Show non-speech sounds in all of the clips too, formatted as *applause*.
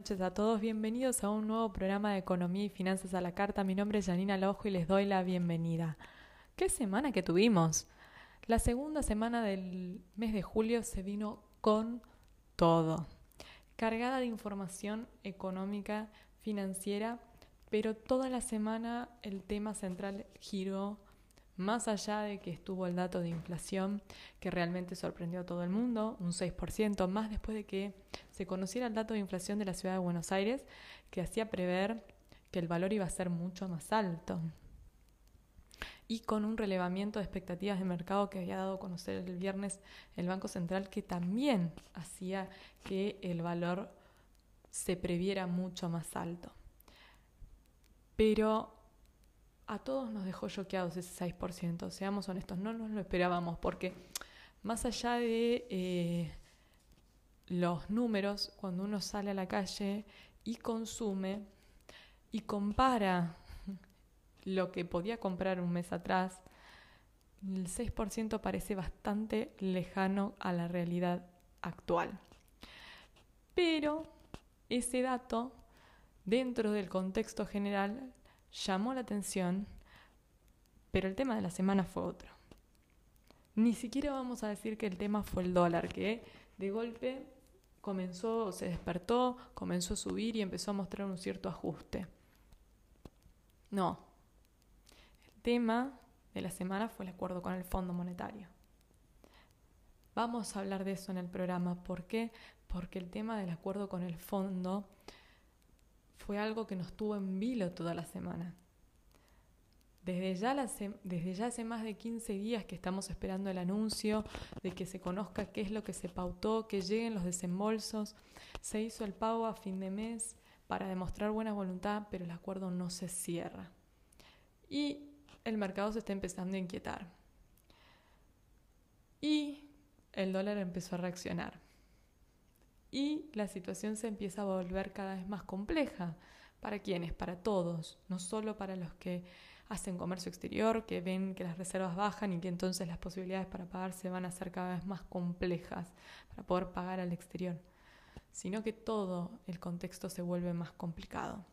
Buenas noches a todos, bienvenidos a un nuevo programa de Economía y Finanzas a la Carta. Mi nombre es Janina Lojo y les doy la bienvenida. ¿Qué semana que tuvimos? La segunda semana del mes de julio se vino con todo, cargada de información económica, financiera, pero toda la semana el tema central giró más allá de que estuvo el dato de inflación que realmente sorprendió a todo el mundo, un 6%, más después de que se conociera el dato de inflación de la ciudad de Buenos Aires, que hacía prever que el valor iba a ser mucho más alto. Y con un relevamiento de expectativas de mercado que había dado a conocer el viernes el Banco Central, que también hacía que el valor se previera mucho más alto. Pero a todos nos dejó choqueados ese 6%, seamos honestos, no nos lo esperábamos, porque más allá de eh, los números, cuando uno sale a la calle y consume y compara lo que podía comprar un mes atrás, el 6% parece bastante lejano a la realidad actual. Pero ese dato, dentro del contexto general, llamó la atención, pero el tema de la semana fue otro. Ni siquiera vamos a decir que el tema fue el dólar, que de golpe comenzó, se despertó, comenzó a subir y empezó a mostrar un cierto ajuste. No. El tema de la semana fue el acuerdo con el Fondo Monetario. Vamos a hablar de eso en el programa. ¿Por qué? Porque el tema del acuerdo con el fondo fue algo que nos tuvo en vilo toda la semana. Desde ya, desde ya hace más de 15 días que estamos esperando el anuncio de que se conozca qué es lo que se pautó, que lleguen los desembolsos. Se hizo el pago a fin de mes para demostrar buena voluntad, pero el acuerdo no se cierra. Y el mercado se está empezando a inquietar. Y el dólar empezó a reaccionar y la situación se empieza a volver cada vez más compleja. ¿Para quiénes? Para todos, no solo para los que hacen comercio exterior, que ven que las reservas bajan y que entonces las posibilidades para pagar se van a hacer cada vez más complejas para poder pagar al exterior, sino que todo el contexto se vuelve más complicado.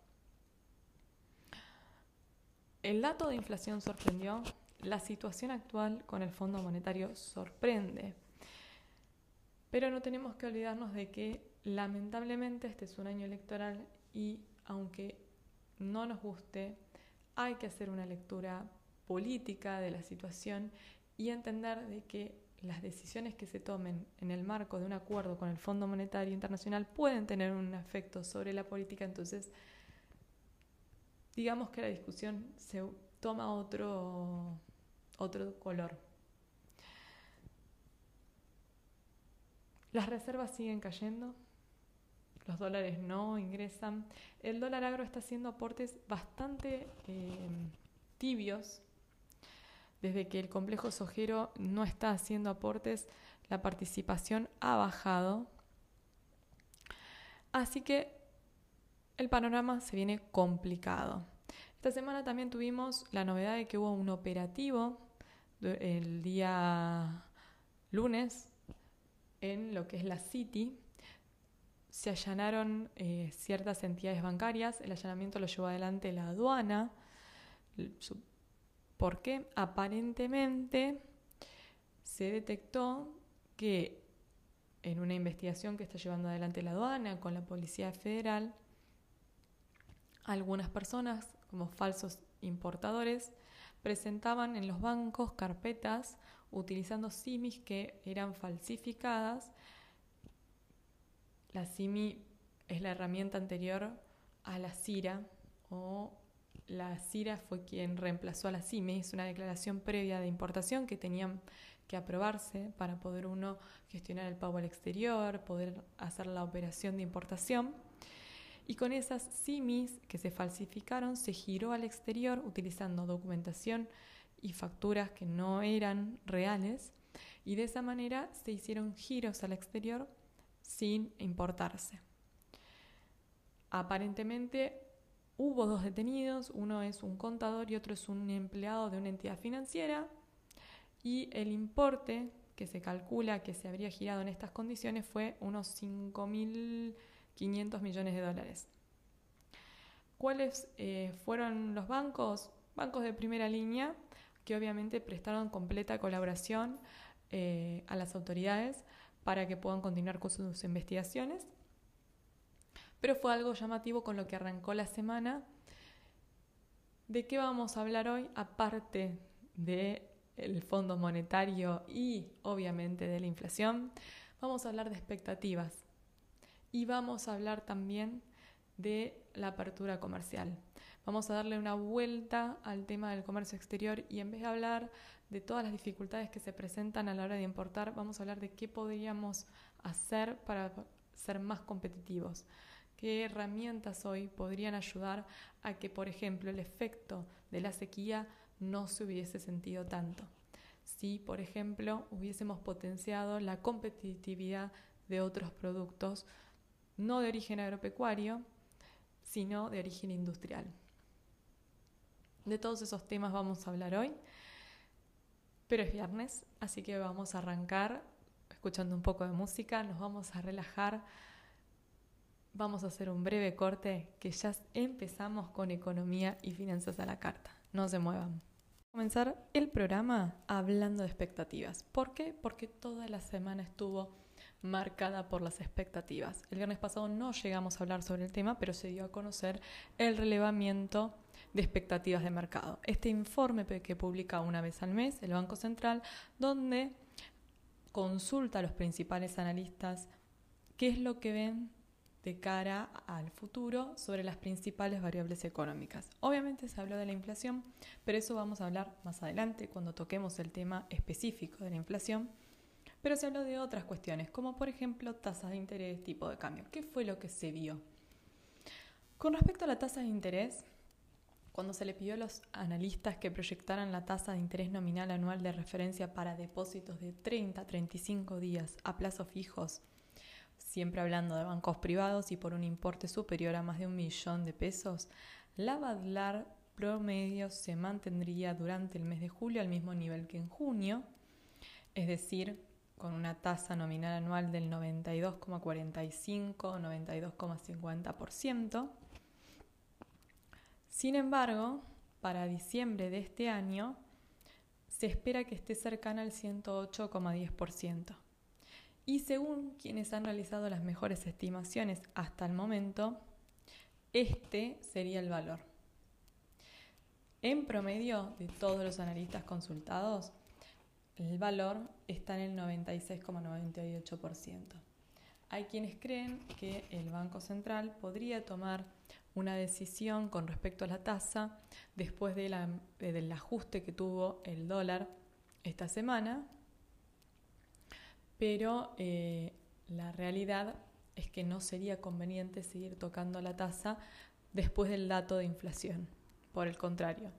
El dato de inflación sorprendió, la situación actual con el Fondo Monetario sorprende pero no tenemos que olvidarnos de que lamentablemente este es un año electoral y aunque no nos guste, hay que hacer una lectura política de la situación y entender de que las decisiones que se tomen en el marco de un acuerdo con el Fondo Monetario Internacional pueden tener un efecto sobre la política, entonces digamos que la discusión se toma otro, otro color. Las reservas siguen cayendo, los dólares no ingresan. El dólar agro está haciendo aportes bastante eh, tibios. Desde que el complejo sojero no está haciendo aportes, la participación ha bajado. Así que el panorama se viene complicado. Esta semana también tuvimos la novedad de que hubo un operativo el día lunes en lo que es la City, se allanaron eh, ciertas entidades bancarias, el allanamiento lo llevó adelante la aduana. ¿Por qué? Aparentemente se detectó que en una investigación que está llevando adelante la aduana con la Policía Federal, algunas personas como falsos importadores presentaban en los bancos carpetas utilizando simis que eran falsificadas. La simi es la herramienta anterior a la CIRA o la CIRA fue quien reemplazó a la CIMI, es una declaración previa de importación que tenían que aprobarse para poder uno gestionar el pago al exterior, poder hacer la operación de importación. Y con esas CIMIs que se falsificaron se giró al exterior utilizando documentación y facturas que no eran reales y de esa manera se hicieron giros al exterior sin importarse. Aparentemente hubo dos detenidos, uno es un contador y otro es un empleado de una entidad financiera y el importe que se calcula que se habría girado en estas condiciones fue unos 5.000 500 millones de dólares. ¿Cuáles eh, fueron los bancos? Bancos de primera línea que obviamente prestaron completa colaboración eh, a las autoridades para que puedan continuar con sus investigaciones. Pero fue algo llamativo con lo que arrancó la semana. ¿De qué vamos a hablar hoy? Aparte del Fondo Monetario y obviamente de la inflación, vamos a hablar de expectativas y vamos a hablar también de la apertura comercial. Vamos a darle una vuelta al tema del comercio exterior y en vez de hablar de todas las dificultades que se presentan a la hora de importar, vamos a hablar de qué podríamos hacer para ser más competitivos. ¿Qué herramientas hoy podrían ayudar a que, por ejemplo, el efecto de la sequía no se hubiese sentido tanto? Si, por ejemplo, hubiésemos potenciado la competitividad de otros productos, no de origen agropecuario, sino de origen industrial. De todos esos temas vamos a hablar hoy, pero es viernes, así que vamos a arrancar escuchando un poco de música, nos vamos a relajar, vamos a hacer un breve corte que ya empezamos con economía y finanzas a la carta. No se muevan. Comenzar el programa hablando de expectativas. ¿Por qué? Porque toda la semana estuvo marcada por las expectativas. El viernes pasado no llegamos a hablar sobre el tema, pero se dio a conocer el relevamiento de expectativas de mercado. Este informe que publica una vez al mes el Banco Central, donde consulta a los principales analistas qué es lo que ven de cara al futuro sobre las principales variables económicas. Obviamente se habló de la inflación, pero eso vamos a hablar más adelante cuando toquemos el tema específico de la inflación pero se habló de otras cuestiones, como por ejemplo tasas de interés, tipo de cambio. ¿Qué fue lo que se vio? Con respecto a la tasa de interés, cuando se le pidió a los analistas que proyectaran la tasa de interés nominal anual de referencia para depósitos de 30 a 35 días a plazos fijos, siempre hablando de bancos privados y por un importe superior a más de un millón de pesos, la Badlar promedio se mantendría durante el mes de julio al mismo nivel que en junio, es decir, con una tasa nominal anual del 92,45-92,50%. Sin embargo, para diciembre de este año se espera que esté cercana al 108,10%. Y según quienes han realizado las mejores estimaciones hasta el momento, este sería el valor. En promedio de todos los analistas consultados, el valor está en el 96,98%. Hay quienes creen que el Banco Central podría tomar una decisión con respecto a la tasa después del ajuste que tuvo el dólar esta semana, pero eh, la realidad es que no sería conveniente seguir tocando la tasa después del dato de inflación. Por el contrario,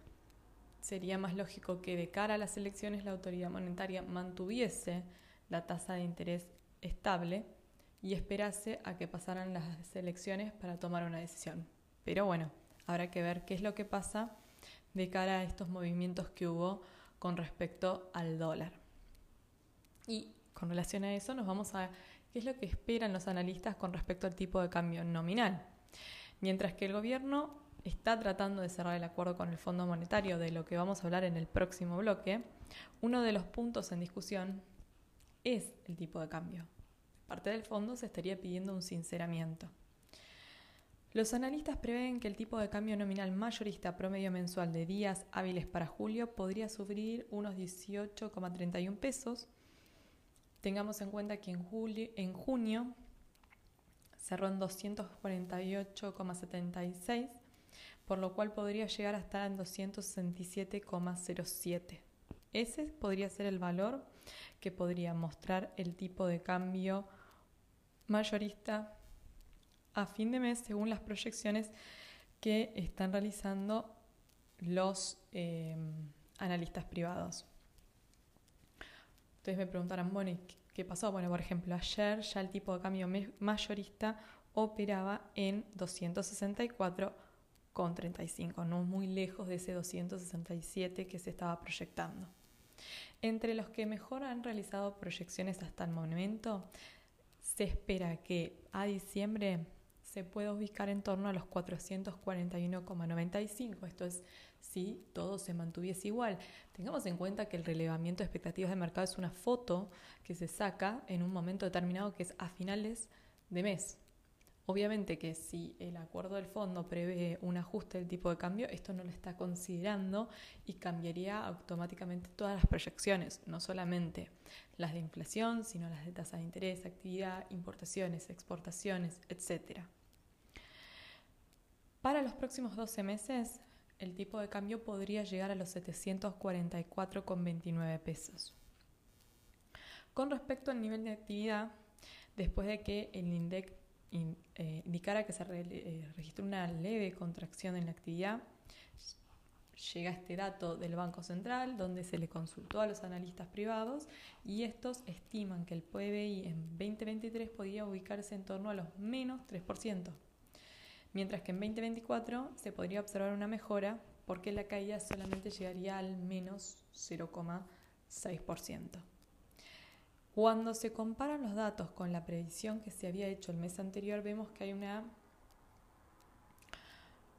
sería más lógico que de cara a las elecciones la autoridad monetaria mantuviese la tasa de interés estable y esperase a que pasaran las elecciones para tomar una decisión. Pero bueno, habrá que ver qué es lo que pasa de cara a estos movimientos que hubo con respecto al dólar. Y con relación a eso nos vamos a qué es lo que esperan los analistas con respecto al tipo de cambio nominal. Mientras que el gobierno está tratando de cerrar el acuerdo con el Fondo Monetario, de lo que vamos a hablar en el próximo bloque, uno de los puntos en discusión es el tipo de cambio. parte del fondo se estaría pidiendo un sinceramiento. Los analistas prevén que el tipo de cambio nominal mayorista promedio mensual de días hábiles para julio podría sufrir unos 18,31 pesos. Tengamos en cuenta que en, julio, en junio cerró en 248,76 por lo cual podría llegar a estar en 267,07. Ese podría ser el valor que podría mostrar el tipo de cambio mayorista a fin de mes según las proyecciones que están realizando los em, analistas privados. Ustedes me preguntarán, bueno, ¿qué pasó? Bueno, por ejemplo, ayer ya el tipo de cambio mayorista operaba en 264 con 35, no muy lejos de ese 267 que se estaba proyectando. Entre los que mejor han realizado proyecciones hasta el momento, se espera que a diciembre se puede ubicar en torno a los 441,95. Esto es si todo se mantuviese igual. Tengamos en cuenta que el relevamiento de expectativas de mercado es una foto que se saca en un momento determinado que es a finales de mes. Obviamente que si el acuerdo del fondo prevé un ajuste del tipo de cambio, esto no lo está considerando y cambiaría automáticamente todas las proyecciones, no solamente las de inflación, sino las de tasa de interés, actividad, importaciones, exportaciones, etc. Para los próximos 12 meses, el tipo de cambio podría llegar a los 744,29 pesos. Con respecto al nivel de actividad, después de que el INDEC eh, indicara que se eh, registró una leve contracción en la actividad, llega este dato del Banco Central donde se le consultó a los analistas privados y estos estiman que el PBI en 2023 podía ubicarse en torno a los menos 3%, mientras que en 2024 se podría observar una mejora porque la caída solamente llegaría al menos 0,6%. Cuando se comparan los datos con la previsión que se había hecho el mes anterior, vemos que hay una,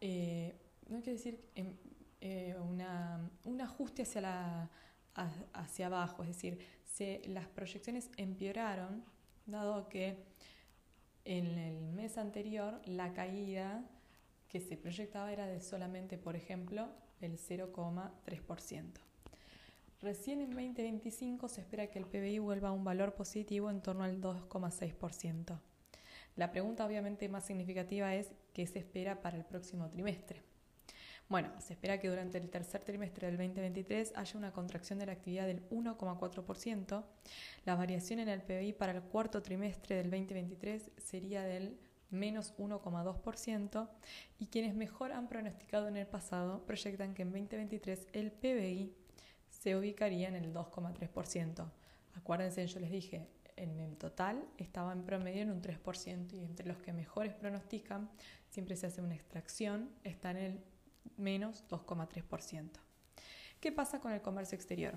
eh, no quiero decir em, eh, un ajuste hacia, la, hacia abajo, es decir, se, las proyecciones empeoraron, dado que en el mes anterior la caída que se proyectaba era de solamente, por ejemplo, el 0,3%. Recién en 2025 se espera que el PBI vuelva a un valor positivo en torno al 2,6%. La pregunta obviamente más significativa es qué se espera para el próximo trimestre. Bueno, se espera que durante el tercer trimestre del 2023 haya una contracción de la actividad del 1,4%. La variación en el PBI para el cuarto trimestre del 2023 sería del menos 1,2% y quienes mejor han pronosticado en el pasado proyectan que en 2023 el PBI se ubicaría en el 2,3%. Acuérdense, yo les dije, en total estaba en promedio en un 3% y entre los que mejores pronostican, siempre se hace una extracción, está en el menos 2,3%. ¿Qué pasa con el comercio exterior?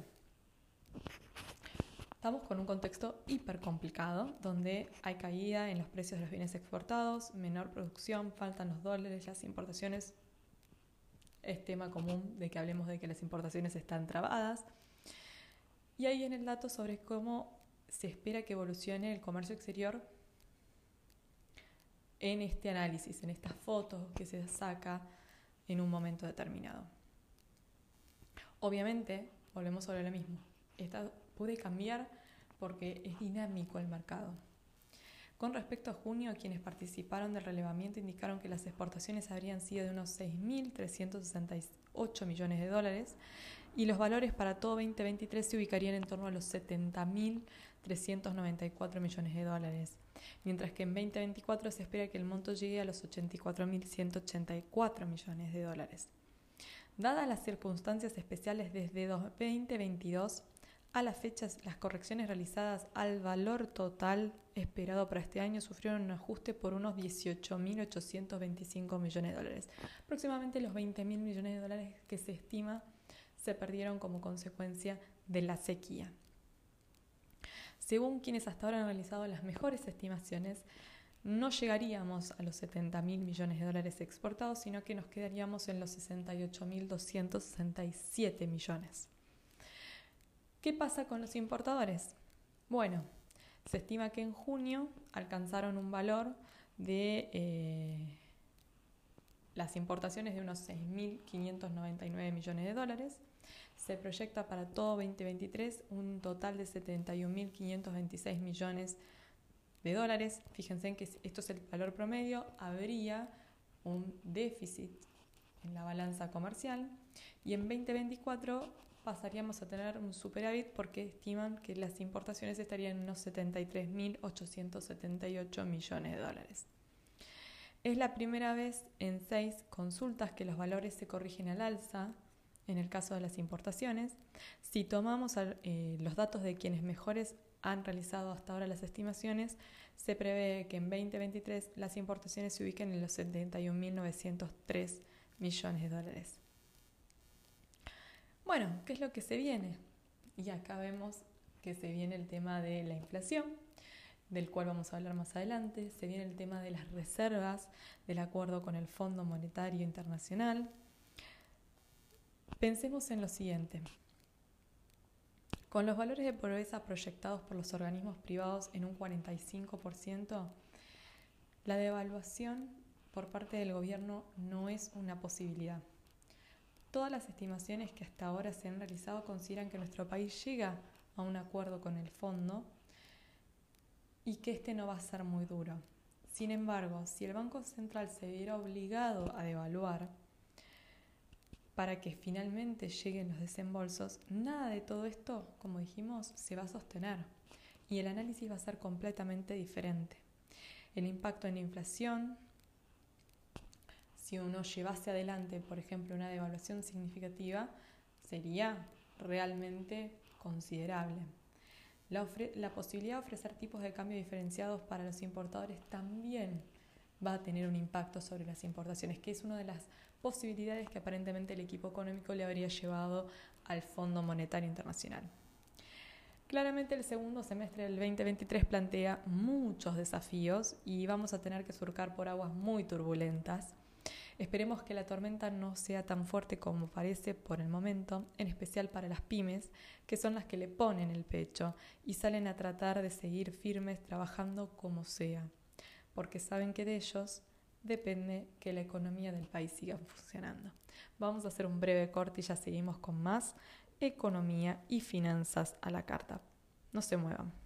Estamos con un contexto hiper complicado, donde hay caída en los precios de los bienes exportados, menor producción, faltan los dólares, las importaciones es tema común de que hablemos de que las importaciones están trabadas. Y ahí en el dato sobre cómo se espera que evolucione el comercio exterior en este análisis, en estas fotos que se saca en un momento determinado. Obviamente, volvemos sobre lo mismo, esta puede cambiar porque es dinámico el mercado. Con respecto a junio, quienes participaron del relevamiento indicaron que las exportaciones habrían sido de unos 6.368 millones de dólares y los valores para todo 2023 se ubicarían en torno a los 70.394 millones de dólares, mientras que en 2024 se espera que el monto llegue a los 84.184 millones de dólares. Dadas las circunstancias especiales desde 2022, a las fechas, las correcciones realizadas al valor total esperado para este año sufrieron un ajuste por unos 18.825 millones de dólares. Aproximadamente los 20.000 millones de dólares que se estima se perdieron como consecuencia de la sequía. Según quienes hasta ahora han realizado las mejores estimaciones, no llegaríamos a los 70.000 millones de dólares exportados, sino que nos quedaríamos en los 68.267 millones. ¿Qué pasa con los importadores? Bueno, se estima que en junio alcanzaron un valor de eh, las importaciones de unos 6.599 millones de dólares. Se proyecta para todo 2023 un total de 71.526 millones de dólares. Fíjense en que esto es el valor promedio. Habría un déficit en la balanza comercial y en 2024 pasaríamos a tener un superávit porque estiman que las importaciones estarían en unos 73.878 millones de dólares. Es la primera vez en seis consultas que los valores se corrigen al alza en el caso de las importaciones. Si tomamos eh, los datos de quienes mejores han realizado hasta ahora las estimaciones, se prevé que en 2023 las importaciones se ubiquen en los 71.903 millones de dólares. Bueno, ¿qué es lo que se viene? Y acá vemos que se viene el tema de la inflación. del cual vamos a hablar más adelante. Se viene el tema de las reservas del acuerdo con el Fondo Monetario Internacional. Pensemos en lo siguiente. Con los valores de pobreza proyectados por los organismos privados en un 45%, la devaluación por parte del gobierno no es una posibilidad. Todas las estimaciones que hasta ahora se han realizado consideran que nuestro país llega a un acuerdo con el fondo y que este no va a ser muy duro. Sin embargo, si el Banco Central se viera obligado a devaluar para que finalmente lleguen los desembolsos, nada de todo esto, como dijimos, se va a sostener y el análisis va a ser completamente diferente. El impacto en la inflación, si uno llevase adelante, por ejemplo, una devaluación significativa, sería realmente considerable. La, la, posibilidad de ofrecer tipos de cambio diferenciados para los importadores también va a tener un impacto sobre las importaciones, que es una de las posibilidades que aparentemente el equipo económico le habría llevado al Fondo Monetario Internacional. Claramente el segundo semestre del 2023 plantea muchos desafíos y vamos a tener que surcar por aguas muy turbulentas. Esperemos que la tormenta no sea tan fuerte como parece por el momento, en especial para las pymes, que son las que le ponen el pecho y salen a tratar de seguir firmes trabajando como sea, porque saben que de ellos depende que la economía del país siga funcionando. Vamos a hacer un breve corte y ya seguimos con más economía y finanzas a la carta. No se muevan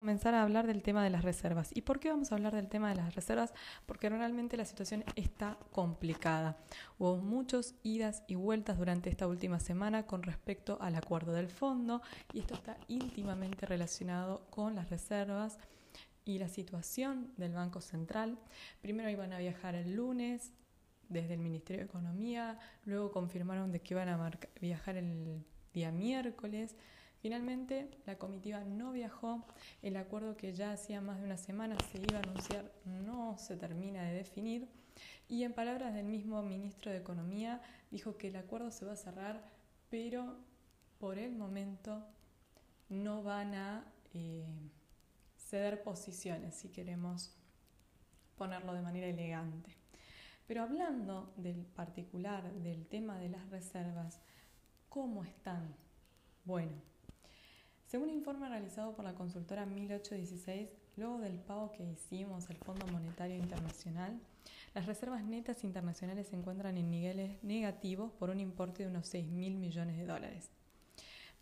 comenzar a hablar del tema de las reservas. ¿Y por qué vamos a hablar del tema de las reservas? Porque realmente la situación está complicada. Hubo muchos idas y vueltas durante esta última semana con respecto al acuerdo del fondo y esto está íntimamente relacionado con las reservas y la situación del Banco Central. Primero iban a viajar el lunes desde el Ministerio de Economía, luego confirmaron de que iban a viajar el día miércoles. Finalmente, la comitiva no viajó, el acuerdo que ya hacía más de una semana se iba a anunciar no se termina de definir y en palabras del mismo ministro de Economía dijo que el acuerdo se va a cerrar, pero por el momento no van a eh, ceder posiciones, si queremos ponerlo de manera elegante. Pero hablando del particular, del tema de las reservas, ¿cómo están? Bueno, según informe realizado por la consultora 1816, luego del pago que hicimos al Fondo Monetario Internacional, las reservas netas internacionales se encuentran en niveles negativos por un importe de unos 6 mil millones de dólares.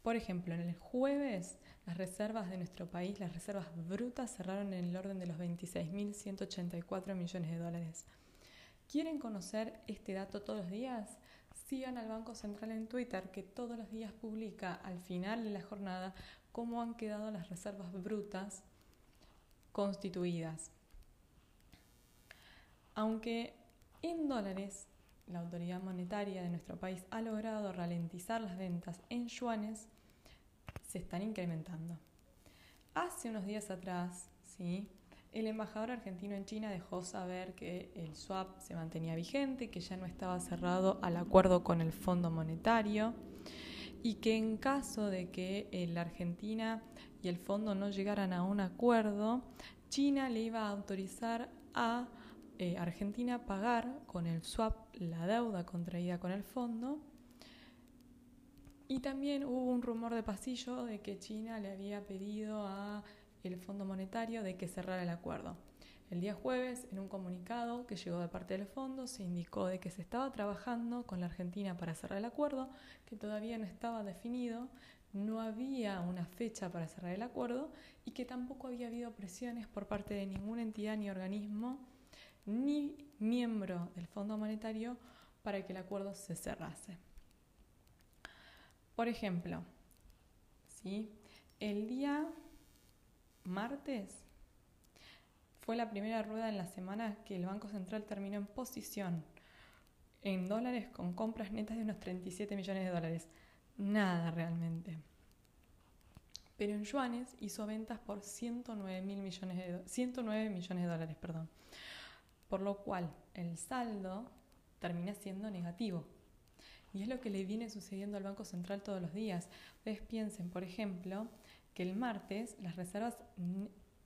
Por ejemplo, en el jueves, las reservas de nuestro país, las reservas brutas, cerraron en el orden de los 26.184 millones de dólares. ¿Quieren conocer este dato todos los días? Sigan al Banco Central en Twitter, que todos los días publica al final de la jornada cómo han quedado las reservas brutas constituidas. Aunque en dólares la autoridad monetaria de nuestro país ha logrado ralentizar las ventas en yuanes, se están incrementando. Hace unos días atrás, ¿sí? El embajador argentino en China dejó saber que el swap se mantenía vigente, que ya no estaba cerrado al acuerdo con el Fondo Monetario y que en caso de que la Argentina y el fondo no llegaran a un acuerdo, China le iba a autorizar a eh, Argentina pagar con el swap la deuda contraída con el fondo. Y también hubo un rumor de pasillo de que China le había pedido a el Fondo Monetario de que cerrara el acuerdo. El día jueves, en un comunicado que llegó de parte del fondo, se indicó de que se estaba trabajando con la Argentina para cerrar el acuerdo, que todavía no estaba definido, no había una fecha para cerrar el acuerdo y que tampoco había habido presiones por parte de ninguna entidad ni organismo ni miembro del Fondo Monetario para que el acuerdo se cerrase. Por ejemplo, ¿sí? el día martes fue la primera rueda en la semana que el Banco Central terminó en posición en dólares con compras netas de unos 37 millones de dólares. Nada realmente. Pero en yuanes hizo ventas por 109, mil millones de, 109 millones de dólares. Perdón. Por lo cual el saldo termina siendo negativo. Y es lo que le viene sucediendo al Banco Central todos los días. Ustedes piensen, por ejemplo, que el martes las reservas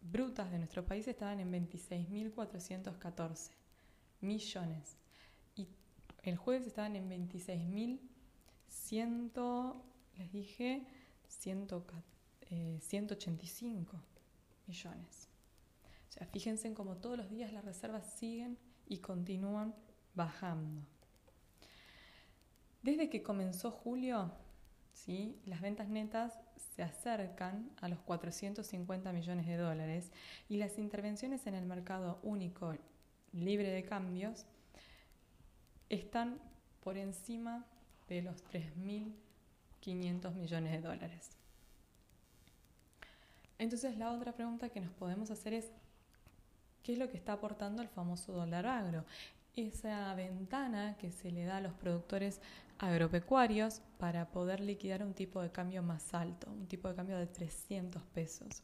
brutas de nuestro país estaban en 26.414 millones. Y el jueves estaban en 26.100, les dije, 185 eh, millones. O sea, fíjense en cómo todos los días las reservas siguen y continúan bajando. Desde que comenzó julio, ¿sí? las ventas netas se acercan a los 450 millones de dólares y las intervenciones en el mercado único libre de cambios están por encima de los 3.500 millones de dólares. Entonces la otra pregunta que nos podemos hacer es, ¿qué es lo que está aportando el famoso dólar agro? Esa ventana que se le da a los productores agropecuarios para poder liquidar un tipo de cambio más alto, un tipo de cambio de 300 pesos.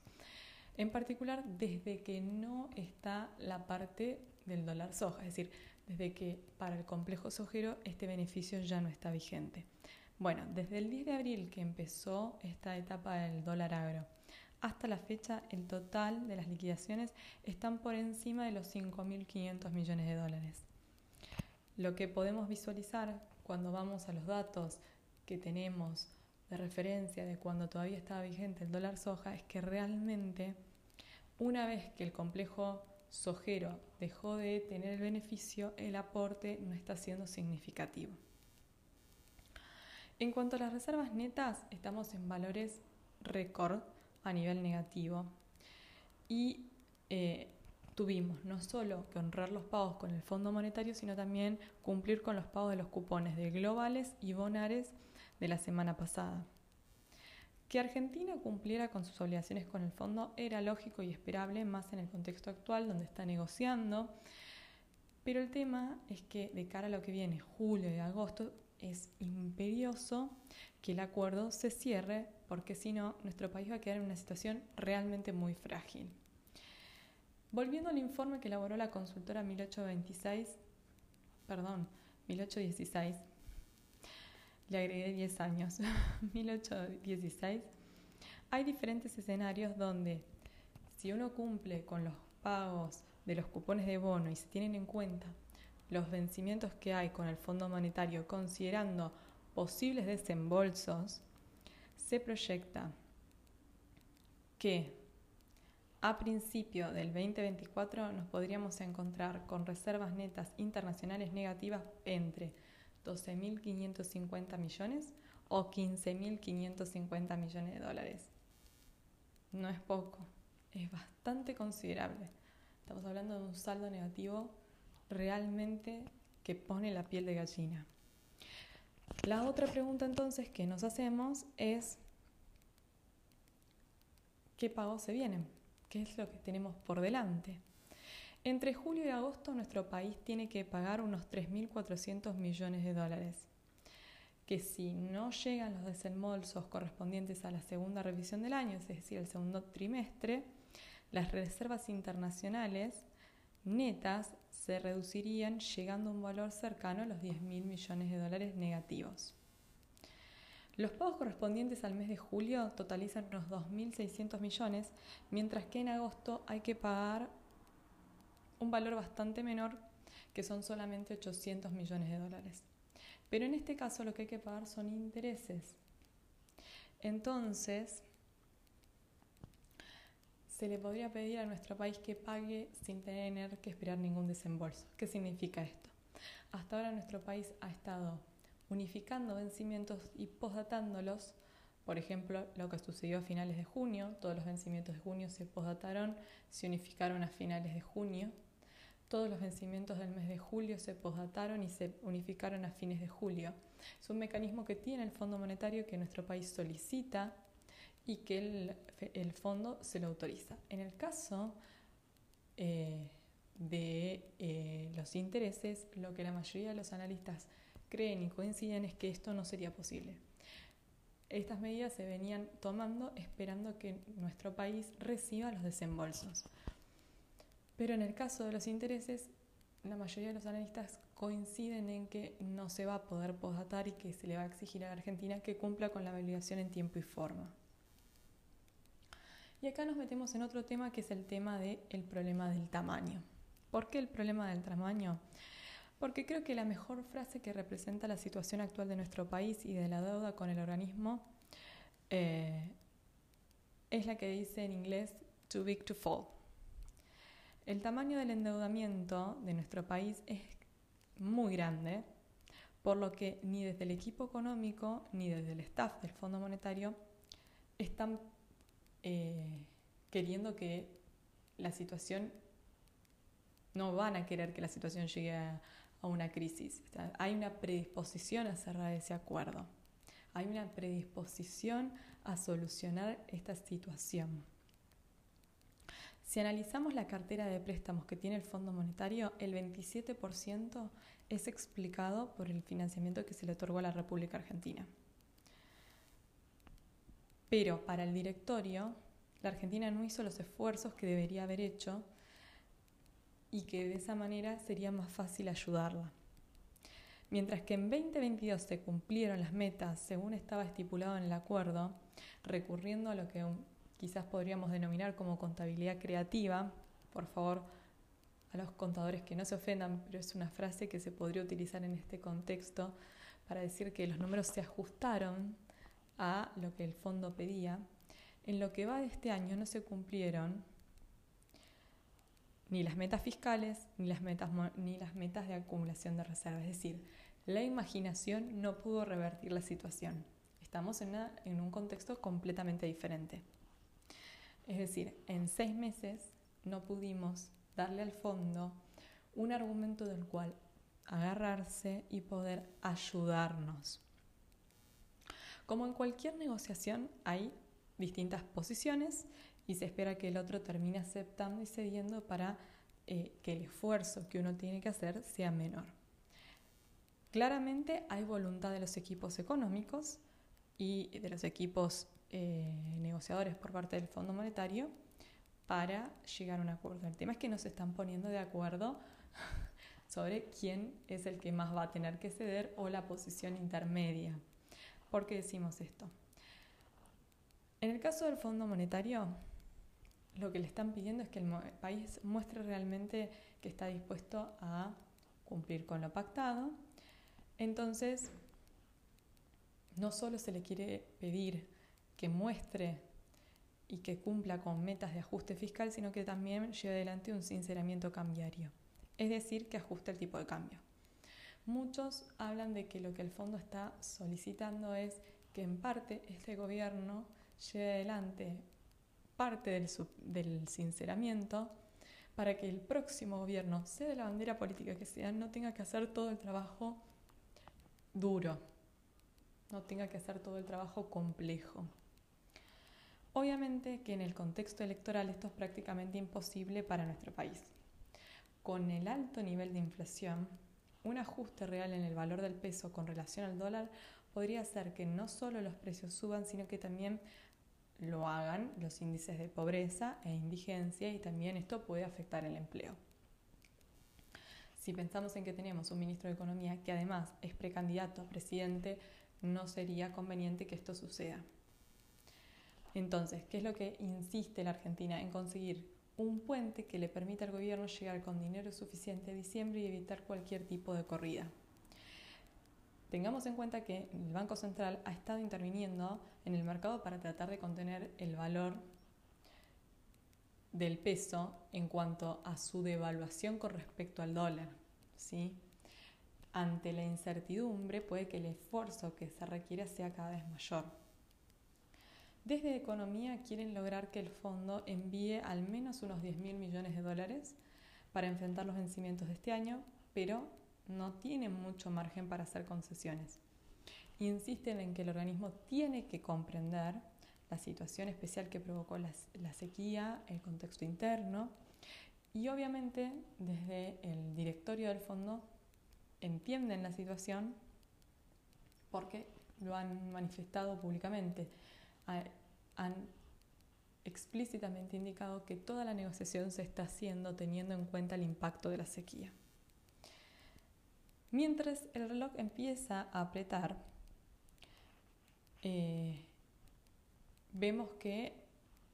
En particular, desde que no está la parte del dólar soja, es decir, desde que para el complejo sojero este beneficio ya no está vigente. Bueno, desde el 10 de abril que empezó esta etapa del dólar agro, hasta la fecha el total de las liquidaciones están por encima de los 5.500 millones de dólares. Lo que podemos visualizar cuando vamos a los datos que tenemos de referencia de cuando todavía estaba vigente el dólar soja es que realmente una vez que el complejo sojero dejó de tener el beneficio, el aporte no está siendo significativo. En cuanto a las reservas netas, estamos en valores récord a nivel negativo y eh, tuvimos no solo que honrar los pagos con el Fondo Monetario, sino también cumplir con los pagos de los cupones de globales y bonares de la semana pasada. Que Argentina cumpliera con sus obligaciones con el fondo era lógico y esperable, más en el contexto actual donde está negociando. Pero el tema es que de cara a lo que viene, julio y agosto, es imperioso que el acuerdo se cierre porque si no, nuestro país va a quedar en una situación realmente muy frágil. Volviendo al informe que elaboró la consultora 1826, perdón, 1816, le agregué 10 años, *laughs* 1816, hay diferentes escenarios donde si uno cumple con los pagos de los cupones de bono y se tienen en cuenta los vencimientos que hay con el Fondo Monetario considerando posibles desembolsos, se proyecta que a principio del 2024 nos podríamos encontrar con reservas netas internacionales negativas entre 12.550 millones o 15.550 millones de dólares. No es poco, es bastante considerable. Estamos hablando de un saldo negativo realmente que pone la piel de gallina. La otra pregunta entonces que nos hacemos es, ¿qué pagos se vienen? ¿Qué es lo que tenemos por delante? Entre julio y agosto nuestro país tiene que pagar unos 3.400 millones de dólares, que si no llegan los desembolsos correspondientes a la segunda revisión del año, es decir, el segundo trimestre, las reservas internacionales netas se reducirían llegando a un valor cercano a los 10.000 millones de dólares negativos. Los pagos correspondientes al mes de julio totalizan unos 2.600 millones, mientras que en agosto hay que pagar un valor bastante menor, que son solamente 800 millones de dólares. Pero en este caso lo que hay que pagar son intereses. Entonces, se le podría pedir a nuestro país que pague sin tener que esperar ningún desembolso. ¿Qué significa esto? Hasta ahora nuestro país ha estado unificando vencimientos y posdatándolos. Por ejemplo, lo que sucedió a finales de junio, todos los vencimientos de junio se posdataron, se unificaron a finales de junio. Todos los vencimientos del mes de julio se posdataron y se unificaron a fines de julio. Es un mecanismo que tiene el Fondo Monetario que nuestro país solicita y que el, fondo se lo autoriza. En el caso eh, de eh, los intereses, lo que la mayoría de los analistas creen y coinciden es que esto no sería posible. Estas medidas se venían tomando esperando que nuestro país reciba los desembolsos. Pero en el caso de los intereses, la mayoría de los analistas coinciden en que no se va a poder posdatar y que se le va a exigir a la Argentina que cumpla con la validación en tiempo y forma. Y acá nos metemos en otro tema que es el tema del problema del tamaño. ¿Por qué el problema del tamaño? Porque creo que la mejor frase que representa la situación actual de nuestro país y de la deuda con el organismo eh, es la que dice en inglés too big to fall. El tamaño del endeudamiento de nuestro país es muy grande, por lo que ni desde el equipo económico ni desde el staff del Fondo Monetario están eh, queriendo que la situación, no van a querer que la situación llegue a, a una crisis. hay una predisposición a cerrar ese acuerdo. Hay una predisposición a solucionar esta situación. Si analizamos la cartera de préstamos que tiene el Fondo Monetario, el 27% es explicado por el financiamiento que se le otorgó a la República Argentina. Pero para el directorio, la Argentina no hizo los esfuerzos que debería haber hecho y que de esa manera sería más fácil ayudarla. Mientras que en 2022 se cumplieron las metas según estaba estipulado en el acuerdo, recurriendo a lo que quizás podríamos denominar como contabilidad creativa. Por favor, a los contadores que no se ofendan, pero es una frase que se podría utilizar en este contexto para decir que los números se ajustaron a lo que el fondo pedía. En lo que va de este año no se cumplieron ni las metas fiscales ni las metas, ni las metas de acumulación de reservas. Es decir, la imaginación no pudo revertir la situación. Estamos en, en un contexto completamente diferente. Es decir, en seis meses no pudimos darle al fondo un argumento del cual agarrarse y poder ayudarnos. Como en cualquier negociación hay distintas posiciones y se espera que el otro termine aceptando y cediendo para eh, que el esfuerzo que uno tiene que hacer sea menor. Claramente hay voluntad de los equipos económicos y de los equipos eh, negociadores por parte del Fondo Monetario para llegar a un acuerdo. El tema es que no se están poniendo de acuerdo *laughs* sobre quién es el que más va a tener que ceder o la posición intermedia. ¿Por qué decimos esto? En el caso del Fondo Monetario, lo que le están pidiendo es que el país muestre realmente que está dispuesto a cumplir con lo pactado. Entonces, no solo se le quiere pedir que muestre y que cumpla con metas de ajuste fiscal, sino que también lleve adelante un sinceramiento cambiario, es decir, que ajuste el tipo de cambio. Muchos hablan de que lo que el fondo está solicitando es que en parte este gobierno lleve adelante parte del, del sinceramiento para que el próximo gobierno, sea de la bandera política que sea, no tenga que hacer todo el trabajo duro, no tenga que hacer todo el trabajo complejo. Obviamente que en el contexto electoral esto es prácticamente imposible para nuestro país. Con el alto nivel de inflación, un ajuste real en el valor del peso con relación al dólar podría hacer que no solo los precios suban, sino que también lo hagan los índices de pobreza e indigencia y también esto puede afectar el empleo. Si pensamos en que tenemos un ministro de Economía que además es precandidato a presidente, no sería conveniente que esto suceda. Entonces, ¿qué es lo que insiste la Argentina? En conseguir un puente que le permita al gobierno llegar con dinero suficiente a diciembre y evitar cualquier tipo de corrida. Tengamos en cuenta que el Banco Central ha estado interviniendo en el mercado para tratar de contener el valor del peso en cuanto a su devaluación con respecto al dólar. ¿sí? Ante la incertidumbre puede que el esfuerzo que se requiere sea cada vez mayor. Desde Economía quieren lograr que el fondo envíe al menos unos 10 mil millones de dólares para enfrentar los vencimientos de este año, pero no tienen mucho margen para hacer concesiones. Insisten en que el organismo tiene que comprender la situación especial que provocó la, la sequía, el contexto interno, y obviamente desde el directorio del fondo entienden la situación porque lo han manifestado públicamente han explícitamente indicado que toda la negociación se está haciendo teniendo en cuenta el impacto de la sequía. Mientras el reloj empieza a apretar, eh, vemos que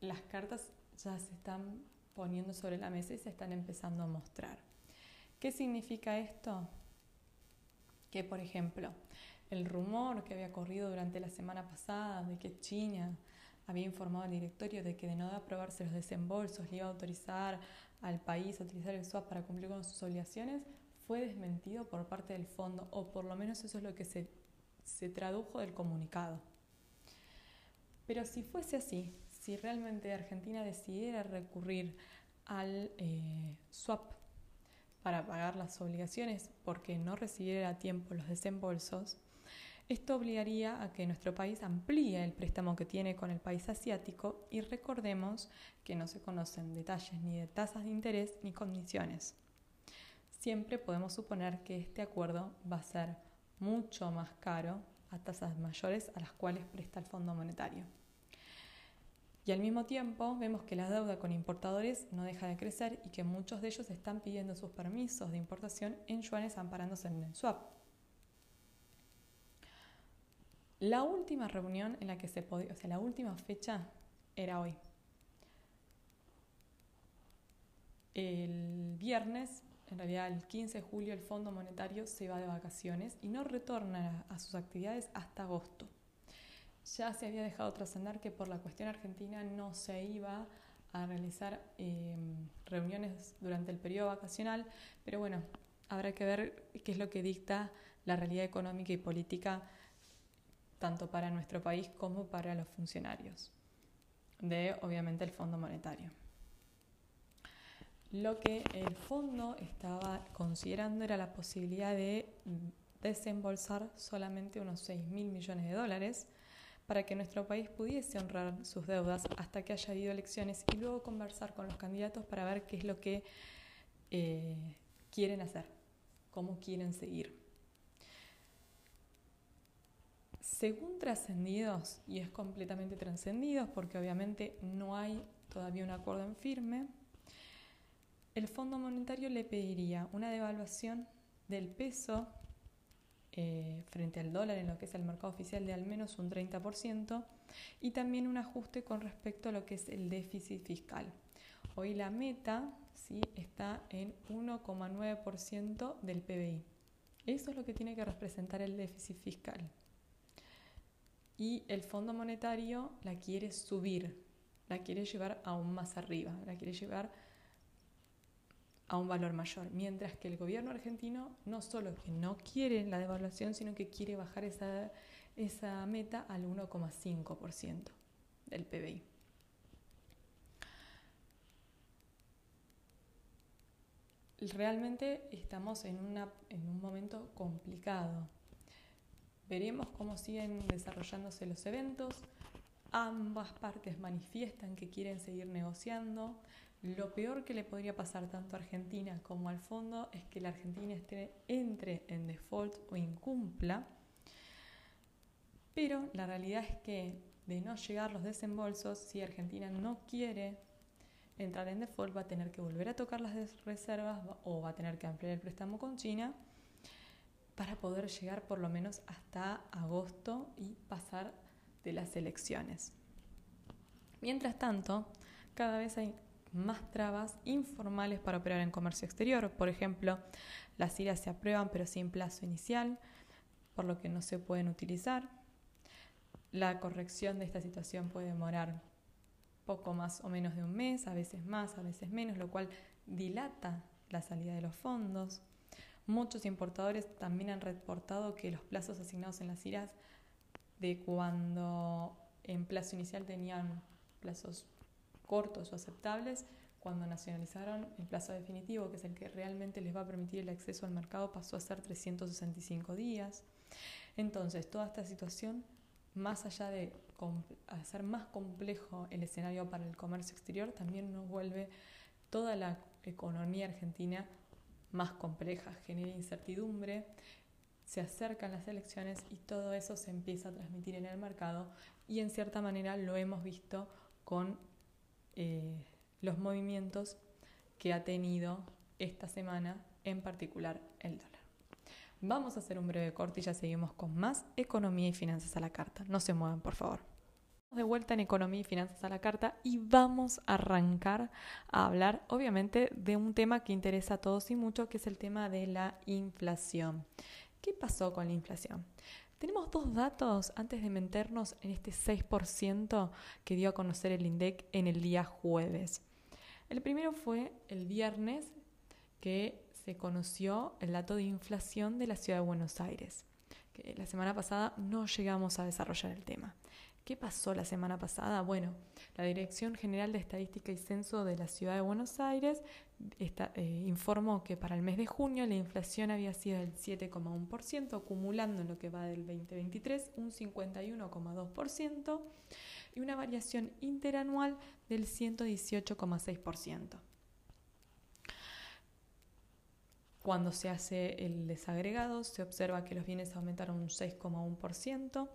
las cartas ya se están poniendo sobre la mesa y se están empezando a mostrar. ¿Qué significa esto? Que, por ejemplo, el rumor que había corrido durante la semana pasada de que China había informado al directorio de que de no aprobarse los desembolsos le iba a autorizar al país a utilizar el swap para cumplir con sus obligaciones, fue desmentido por parte del fondo, o por lo menos eso es lo que se, se tradujo del comunicado. Pero si fuese así, si realmente Argentina decidiera recurrir al eh, swap para pagar las obligaciones porque no recibiera a tiempo los desembolsos, esto obligaría a que nuestro país amplíe el préstamo que tiene con el país asiático y recordemos que no se conocen detalles ni de tasas de interés ni condiciones. Siempre podemos suponer que este acuerdo va a ser mucho más caro a tasas mayores a las cuales presta el Fondo Monetario. Y al mismo tiempo vemos que la deuda con importadores no deja de crecer y que muchos de ellos están pidiendo sus permisos de importación en yuanes amparándose en el swap. La última reunión en la que se podía, o sea, la última fecha era hoy. El viernes, en realidad el 15 de julio, el Fondo Monetario se va de vacaciones y no retorna a sus actividades hasta agosto ya se había dejado trascender que por la cuestión argentina no se iba a realizar em, reuniones durante el periodo vacacional, pero bueno, habrá que ver qué es lo que dicta la realidad económica y política tanto para nuestro país como para los funcionarios de, obviamente, el Fondo Monetario. Lo que el fondo estaba considerando era la posibilidad de desembolsar solamente unos 6 mil millones de dólares para que nuestro país pudiese honrar sus deudas hasta que haya habido elecciones y luego conversar con los candidatos para ver qué es lo que eh, quieren hacer, cómo quieren seguir. Según trascendidos, y es completamente trascendidos porque obviamente no hay todavía un acuerdo en firme, el Fondo Monetario le pediría una devaluación del peso eh, frente al dólar en lo que es el mercado oficial de al menos un 30% y también un ajuste con respecto a lo que es el déficit fiscal. Hoy la meta ¿sí? está en 1,9% del PBI. Eso es lo que tiene que representar el déficit fiscal. Y el Fondo Monetario la quiere subir, la quiere llevar aún más arriba, la quiere llevar a un valor mayor, mientras que el gobierno argentino no solo que no quiere la devaluación, sino que quiere bajar esa, esa meta al 1,5% del PBI. Realmente estamos en, una, en un momento complicado. Veremos cómo siguen desarrollándose los eventos. Ambas partes manifiestan que quieren seguir negociando. Lo peor que le podría pasar tanto a Argentina como al fondo es que la Argentina entre en default o incumpla, pero la realidad es que de no llegar los desembolsos, si Argentina no quiere entrar en default, va a tener que volver a tocar las reservas o va a tener que ampliar el préstamo con China para poder llegar por lo menos hasta agosto y pasar de las elecciones. Mientras tanto, cada vez hay más trabas informales para operar en comercio exterior. Por ejemplo, las IRAs se aprueban pero sin plazo inicial, por lo que no se pueden utilizar. La corrección de esta situación puede demorar poco más o menos de un mes, a veces más, a veces menos, lo cual dilata la salida de los fondos. Muchos importadores también han reportado que los plazos asignados en las IRAs de cuando en plazo inicial tenían plazos cortos o aceptables, cuando nacionalizaron el plazo definitivo, que es el que realmente les va a permitir el acceso al mercado, pasó a ser 365 días. Entonces, toda esta situación, más allá de hacer más complejo el escenario para el comercio exterior, también nos vuelve toda la economía argentina más compleja, genera incertidumbre, se acercan las elecciones y todo eso se empieza a transmitir en el mercado y en cierta manera lo hemos visto con eh, los movimientos que ha tenido esta semana, en particular el dólar. Vamos a hacer un breve corte y ya seguimos con más economía y finanzas a la carta. No se muevan, por favor. de vuelta en Economía y Finanzas a la Carta y vamos a arrancar a hablar, obviamente, de un tema que interesa a todos y mucho, que es el tema de la inflación. ¿Qué pasó con la inflación? Tenemos dos datos antes de meternos en este 6% que dio a conocer el INDEC en el día jueves. El primero fue el viernes que se conoció el dato de inflación de la ciudad de Buenos Aires, que la semana pasada no llegamos a desarrollar el tema. ¿Qué pasó la semana pasada? Bueno, la Dirección General de Estadística y Censo de la Ciudad de Buenos Aires eh, informó que para el mes de junio la inflación había sido del 7,1%, acumulando en lo que va del 2023 un 51,2% y una variación interanual del 118,6%. Cuando se hace el desagregado, se observa que los bienes aumentaron un 6,1%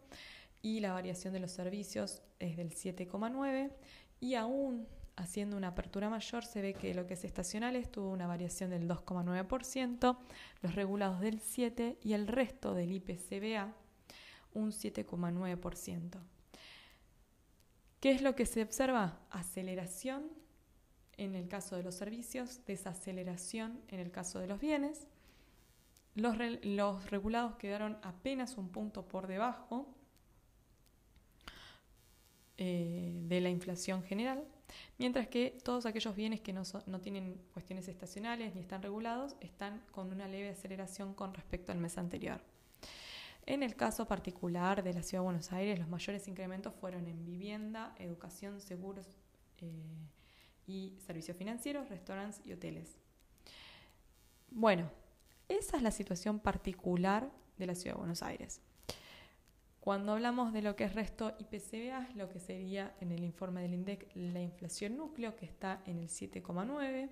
y la variación de los servicios es del 7,9 y aún haciendo una apertura mayor se ve que lo que es estacionales tuvo una variación del 2,9%, los regulados del 7 y el resto del IPCBA un 7,9%. ¿Qué es lo que se observa? Aceleración en el caso de los servicios, desaceleración en el caso de los bienes. Los, los regulados quedaron apenas un punto por debajo eh, de la inflación general, mientras que todos aquellos bienes que no, no tienen cuestiones estacionales ni están regulados están con una leve aceleración con respecto al mes anterior. En el caso particular de la Ciudad de Buenos Aires, los mayores incrementos fueron en vivienda, educación, seguros eh, y servicios financieros, restaurantes y hoteles. Bueno, esa es la situación particular de la Ciudad de Buenos Aires. Cuando hablamos de lo que es resto IPCBA, lo que sería en el informe del INDEC la inflación núcleo, que está en el 7,9,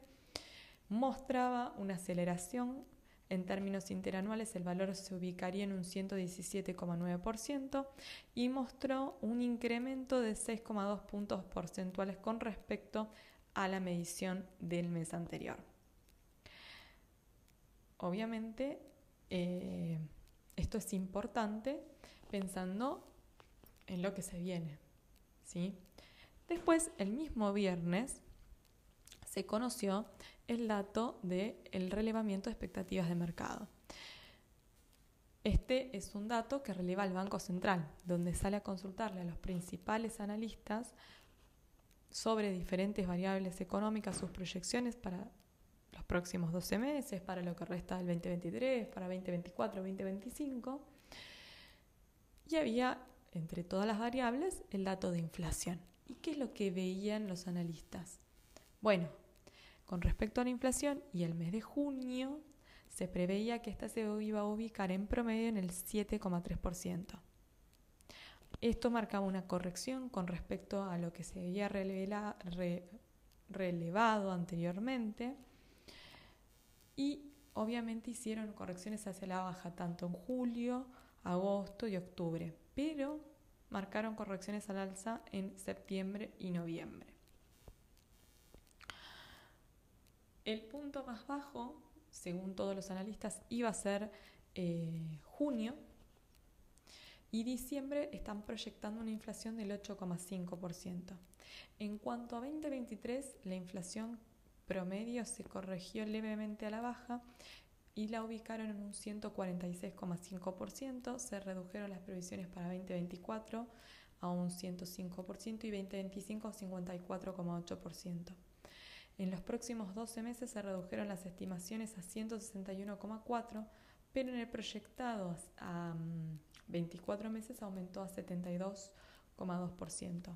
mostraba una aceleración. En términos interanuales, el valor se ubicaría en un 117,9% y mostró un incremento de 6,2 puntos porcentuales con respecto a la medición del mes anterior. Obviamente, eh, esto es importante pensando en lo que se viene. ¿sí? Después, el mismo viernes, se conoció el dato del el relevamiento de expectativas de mercado. Este es un dato que releva el Banco Central, donde sale a consultarle a los principales analistas sobre diferentes variables económicas, sus proyecciones para los próximos 12 meses, para lo que resta del 2023, para 2024, 2025 y había entre todas las variables el dato de inflación. ¿Y qué es lo que veían los analistas? Bueno, con respecto a la inflación y el mes de junio se preveía que esta se iba a ubicar en promedio en el 7,3%. Esto marcaba una corrección con respecto a lo que se había relevado anteriormente y obviamente hicieron correcciones hacia la baja tanto en julio agosto y octubre, pero marcaron correcciones al alza en septiembre y noviembre. El punto más bajo, según todos los analistas, iba a ser eh, junio y diciembre están proyectando una inflación del 8,5%. En cuanto a 2023, la inflación promedio se corrigió levemente a la baja y la ubicaron en un 146,5%, se redujeron las previsiones para 2024 a un 105% y 2025 a 54,8%. En los próximos 12 meses se redujeron las estimaciones a 161,4%, pero en el proyectado a 24 mm, meses aumentó a 72,2%.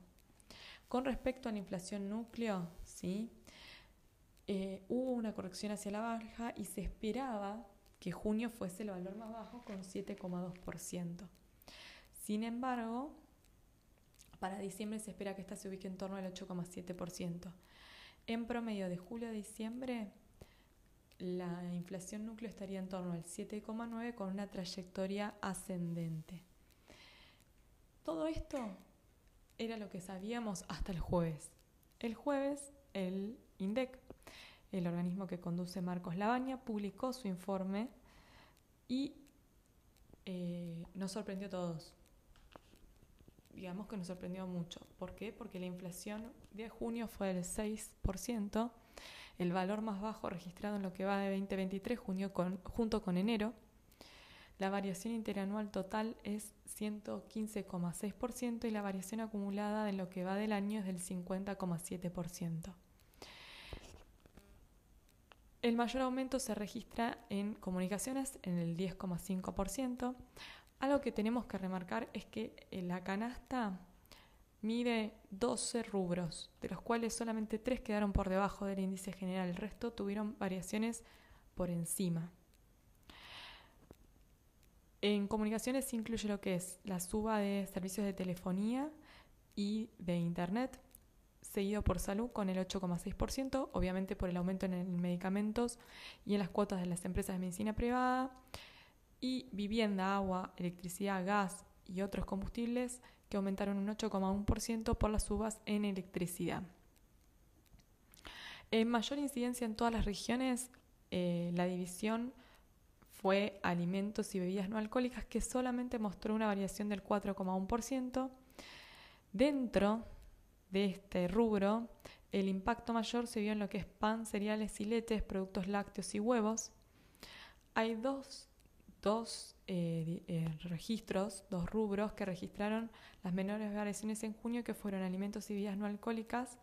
Con respecto a la inflación núcleo, ¿sí? Eh, hubo una corrección hacia la baja y se esperaba que junio fuese el valor más bajo con 7,2%. Sin embargo, para diciembre se espera que esta se ubique en torno al 8,7%. En promedio de julio a diciembre, la inflación núcleo estaría en torno al 7,9 con una trayectoria ascendente. Todo esto era lo que sabíamos hasta el jueves. El jueves, el INDEC el organismo que conduce Marcos Labaña, publicó su informe y eh, nos sorprendió a todos. digamos que nos sorprendió mucho. ¿Por qué? Porque la inflación de junio fue del 6%, el valor más bajo registrado en lo que va de 2023, junio junto con enero. La variación interanual total es 115,6% y la variación acumulada en lo que va del año es del 50,7%. El mayor aumento se registra en comunicaciones en el 10,5%. Algo que tenemos que remarcar es que la canasta mide 12 rubros, de los cuales solamente 3 quedaron por debajo del índice general, el resto tuvieron variaciones por encima. En comunicaciones se incluye lo que es la suba de servicios de telefonía y de Internet, seguido por salud con el 8,6%, obviamente por el aumento en medicamentos y en las cuotas de las empresas de medicina privada, y vivienda, agua, electricidad, gas y otros combustibles que aumentaron un 8,1% por las subas en electricidad. En mayor incidencia en todas las regiones, eh, la división fue alimentos y bebidas no alcohólicas, que solamente mostró una variación del 4,1%. Dentro de este rubro, el impacto mayor se vio en lo que es pan, cereales y leches, productos lácteos y huevos. Hay dos, eh, eh, registros, dos rubros que registraron las menores variaciones en junio, que fueron alimentos y bebidas no alcohólicas,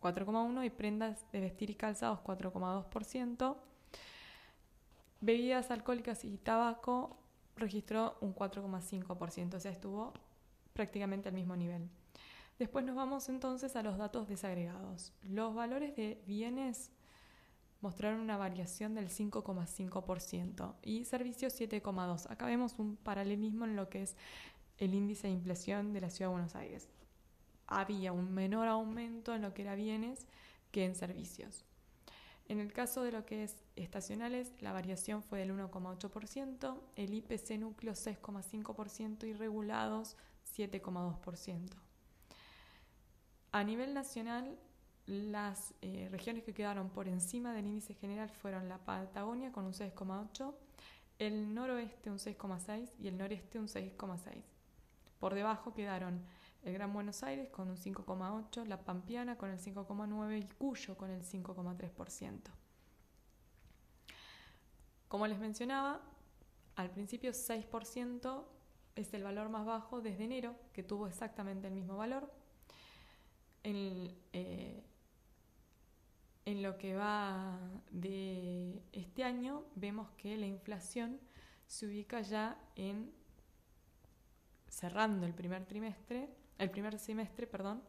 4,1%, y prendas de vestir y calzados, 4,2%. Bebidas alcohólicas y tabaco registró un 4,5%, o sea, estuvo prácticamente al mismo nivel. Después nos vamos entonces a los datos desagregados. Los valores de bienes mostraron una variación del 5,5% y servicios 7,2%. Acá vemos un paralelismo en lo que es el índice de inflación de la Ciudad de Buenos Aires. Había un menor aumento en lo que era bienes que en servicios. En el caso de lo que es estacionales, la variación fue del 1,8%, el IPC núcleo 6,5% y regulados 7,2%. A nivel nacional, las eh, regiones que quedaron por encima del índice general fueron la Patagonia con un 6,8, el noroeste un 6,6 y el noreste un 6,6. Por debajo quedaron el Gran Buenos Aires con un 5,8, la Pampiana con el 5,9 y Cuyo con el 5,3%. Como les mencionaba, al principio 6% es el valor más bajo desde enero, que tuvo exactamente el mismo valor. Eh, en, lo que va de este año, vemos que la inflación se ubica ya en, cerrando el primer trimestre, el primer semestre, perdón,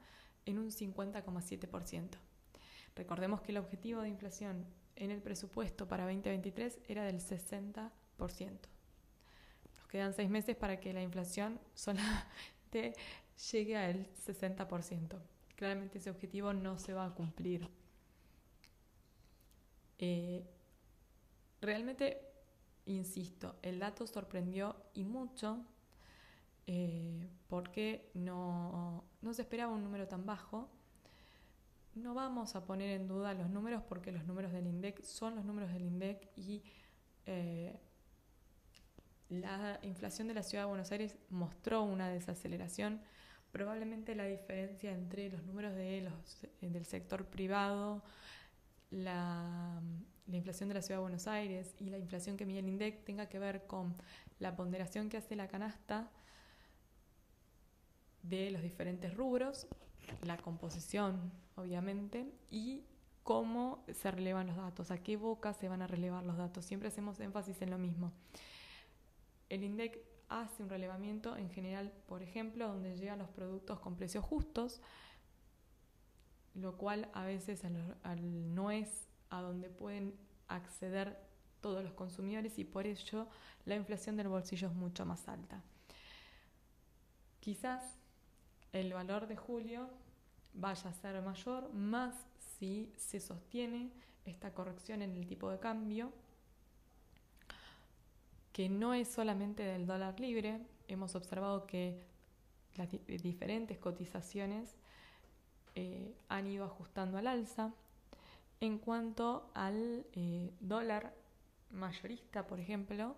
en un 50,7%. Recordemos que el objetivo de inflación en el presupuesto para 2023 era del 60%. Nos quedan seis meses para que la inflación *laughs* solamente llegue al 60% claramente ese objetivo no se va a cumplir. Eh, realmente, insisto, el dato sorprendió y mucho eh, porque no, se esperaba un número tan bajo. No vamos a poner en duda los números porque los números del INDEC son los números del INDEC y eh, la inflación de la ciudad de Buenos Aires mostró una desaceleración probablemente la diferencia entre los números de los, eh, del sector privado, la, inflación de la Ciudad de Buenos Aires y la inflación que mide el INDEC tenga que ver con la ponderación que hace la canasta de los diferentes rubros, la composición, obviamente, y cómo se relevan los datos, a qué boca se van a relevar los datos. Siempre hacemos énfasis en lo mismo. El INDEC hace un relevamiento en general, por ejemplo, donde llegan los productos con precios justos, lo cual a veces no es a donde pueden acceder todos los consumidores y por ello la inflación del bolsillo es mucho más alta. Quizás el valor de julio vaya a ser mayor, más si se sostiene esta corrección en el tipo de cambio que no es solamente del dólar libre. Hemos observado que las diferentes cotizaciones eh, han ido ajustando al alza. En cuanto al eh, dólar mayorista, por ejemplo,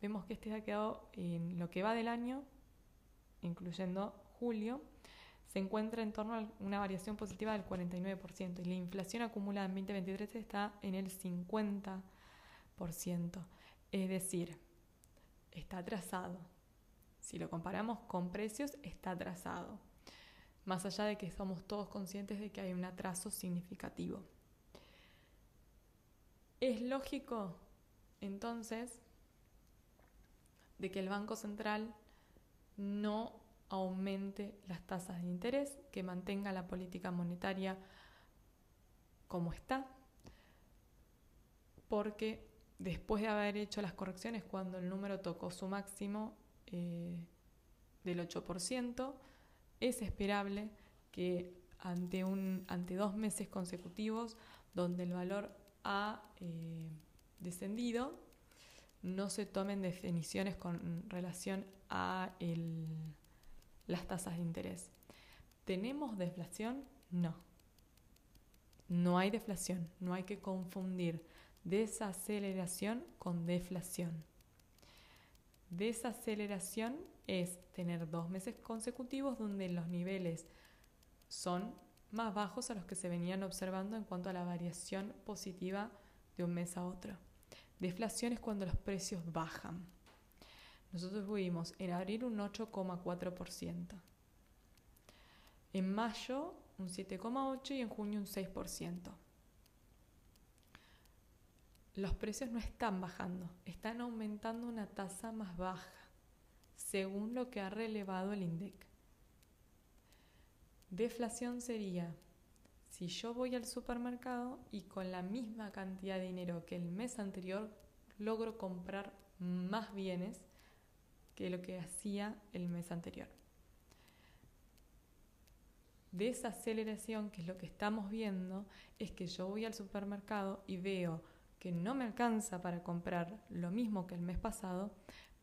vemos que este ha quedado en lo que va del año, incluyendo julio, se encuentra en torno a una variación positiva del 49% y la inflación acumulada en 2023 está en el 50%. Es decir, está atrasado. Si lo comparamos con precios, está atrasado. Más allá de que somos todos conscientes de que hay un atraso significativo. Es lógico, entonces, de que el Banco Central no aumente las tasas de interés, que mantenga la política monetaria como está, porque después de haber hecho las correcciones cuando el número tocó su máximo eh, del 8%, es esperable que ante, un, ante dos meses consecutivos donde el valor ha eh, descendido, no se tomen definiciones con relación a las tasas de interés. ¿Tenemos deflación? No. No hay deflación, no hay que confundir desaceleración con deflación. Desaceleración es tener dos meses consecutivos donde los niveles son más bajos a los que se venían observando en cuanto a la variación positiva de un mes a otro. Deflación es cuando los precios bajan. Nosotros tuvimos en abril un 8,4%, en mayo un 7,8% y en junio un 6%. Los precios no están bajando, están aumentando una tasa más baja, según lo que ha relevado el INDEC. Deflación sería si yo voy al supermercado y con la misma cantidad de dinero que el mes anterior logro comprar más bienes que lo que hacía el mes anterior. De esa aceleración, que es lo que estamos viendo, es que yo voy al supermercado y veo que no me alcanza para comprar lo mismo que el mes pasado,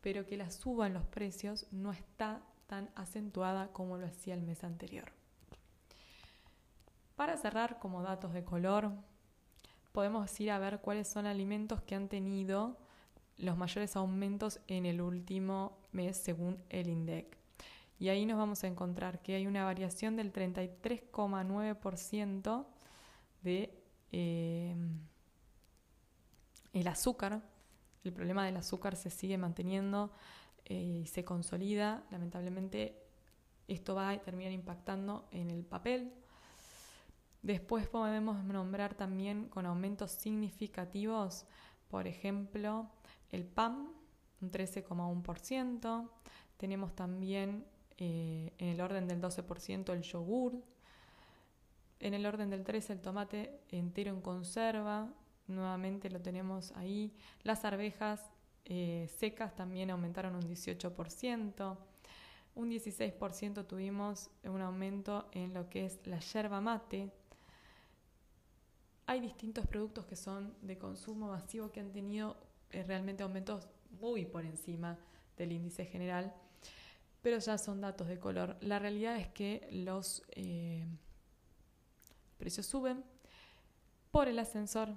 pero que la suba en los precios no está tan acentuada como lo hacía el mes anterior. Para cerrar como datos de color, podemos ir a ver cuáles son alimentos que han tenido los mayores aumentos en el último mes según el INDEC. Y ahí nos vamos a encontrar que hay una variación del 33,9% de eh, el azúcar. El problema del azúcar se sigue manteniendo eh, y se consolida. Lamentablemente esto va a terminar impactando en el papel, Después podemos nombrar también con aumentos significativos, por ejemplo, el PAM, un 13,1%. Tenemos también eh, en el orden del 12% el yogur. En el orden del 13% el tomate entero en conserva. Nuevamente lo tenemos ahí. Las arvejas eh, secas también aumentaron un 18%. Un 16% tuvimos un aumento en lo que es la yerba mate, hay distintos productos que son de consumo masivo que han tenido eh, realmente aumentos muy por encima del índice general, pero ya son datos de color. La realidad es que los eh, precios suben por el ascensor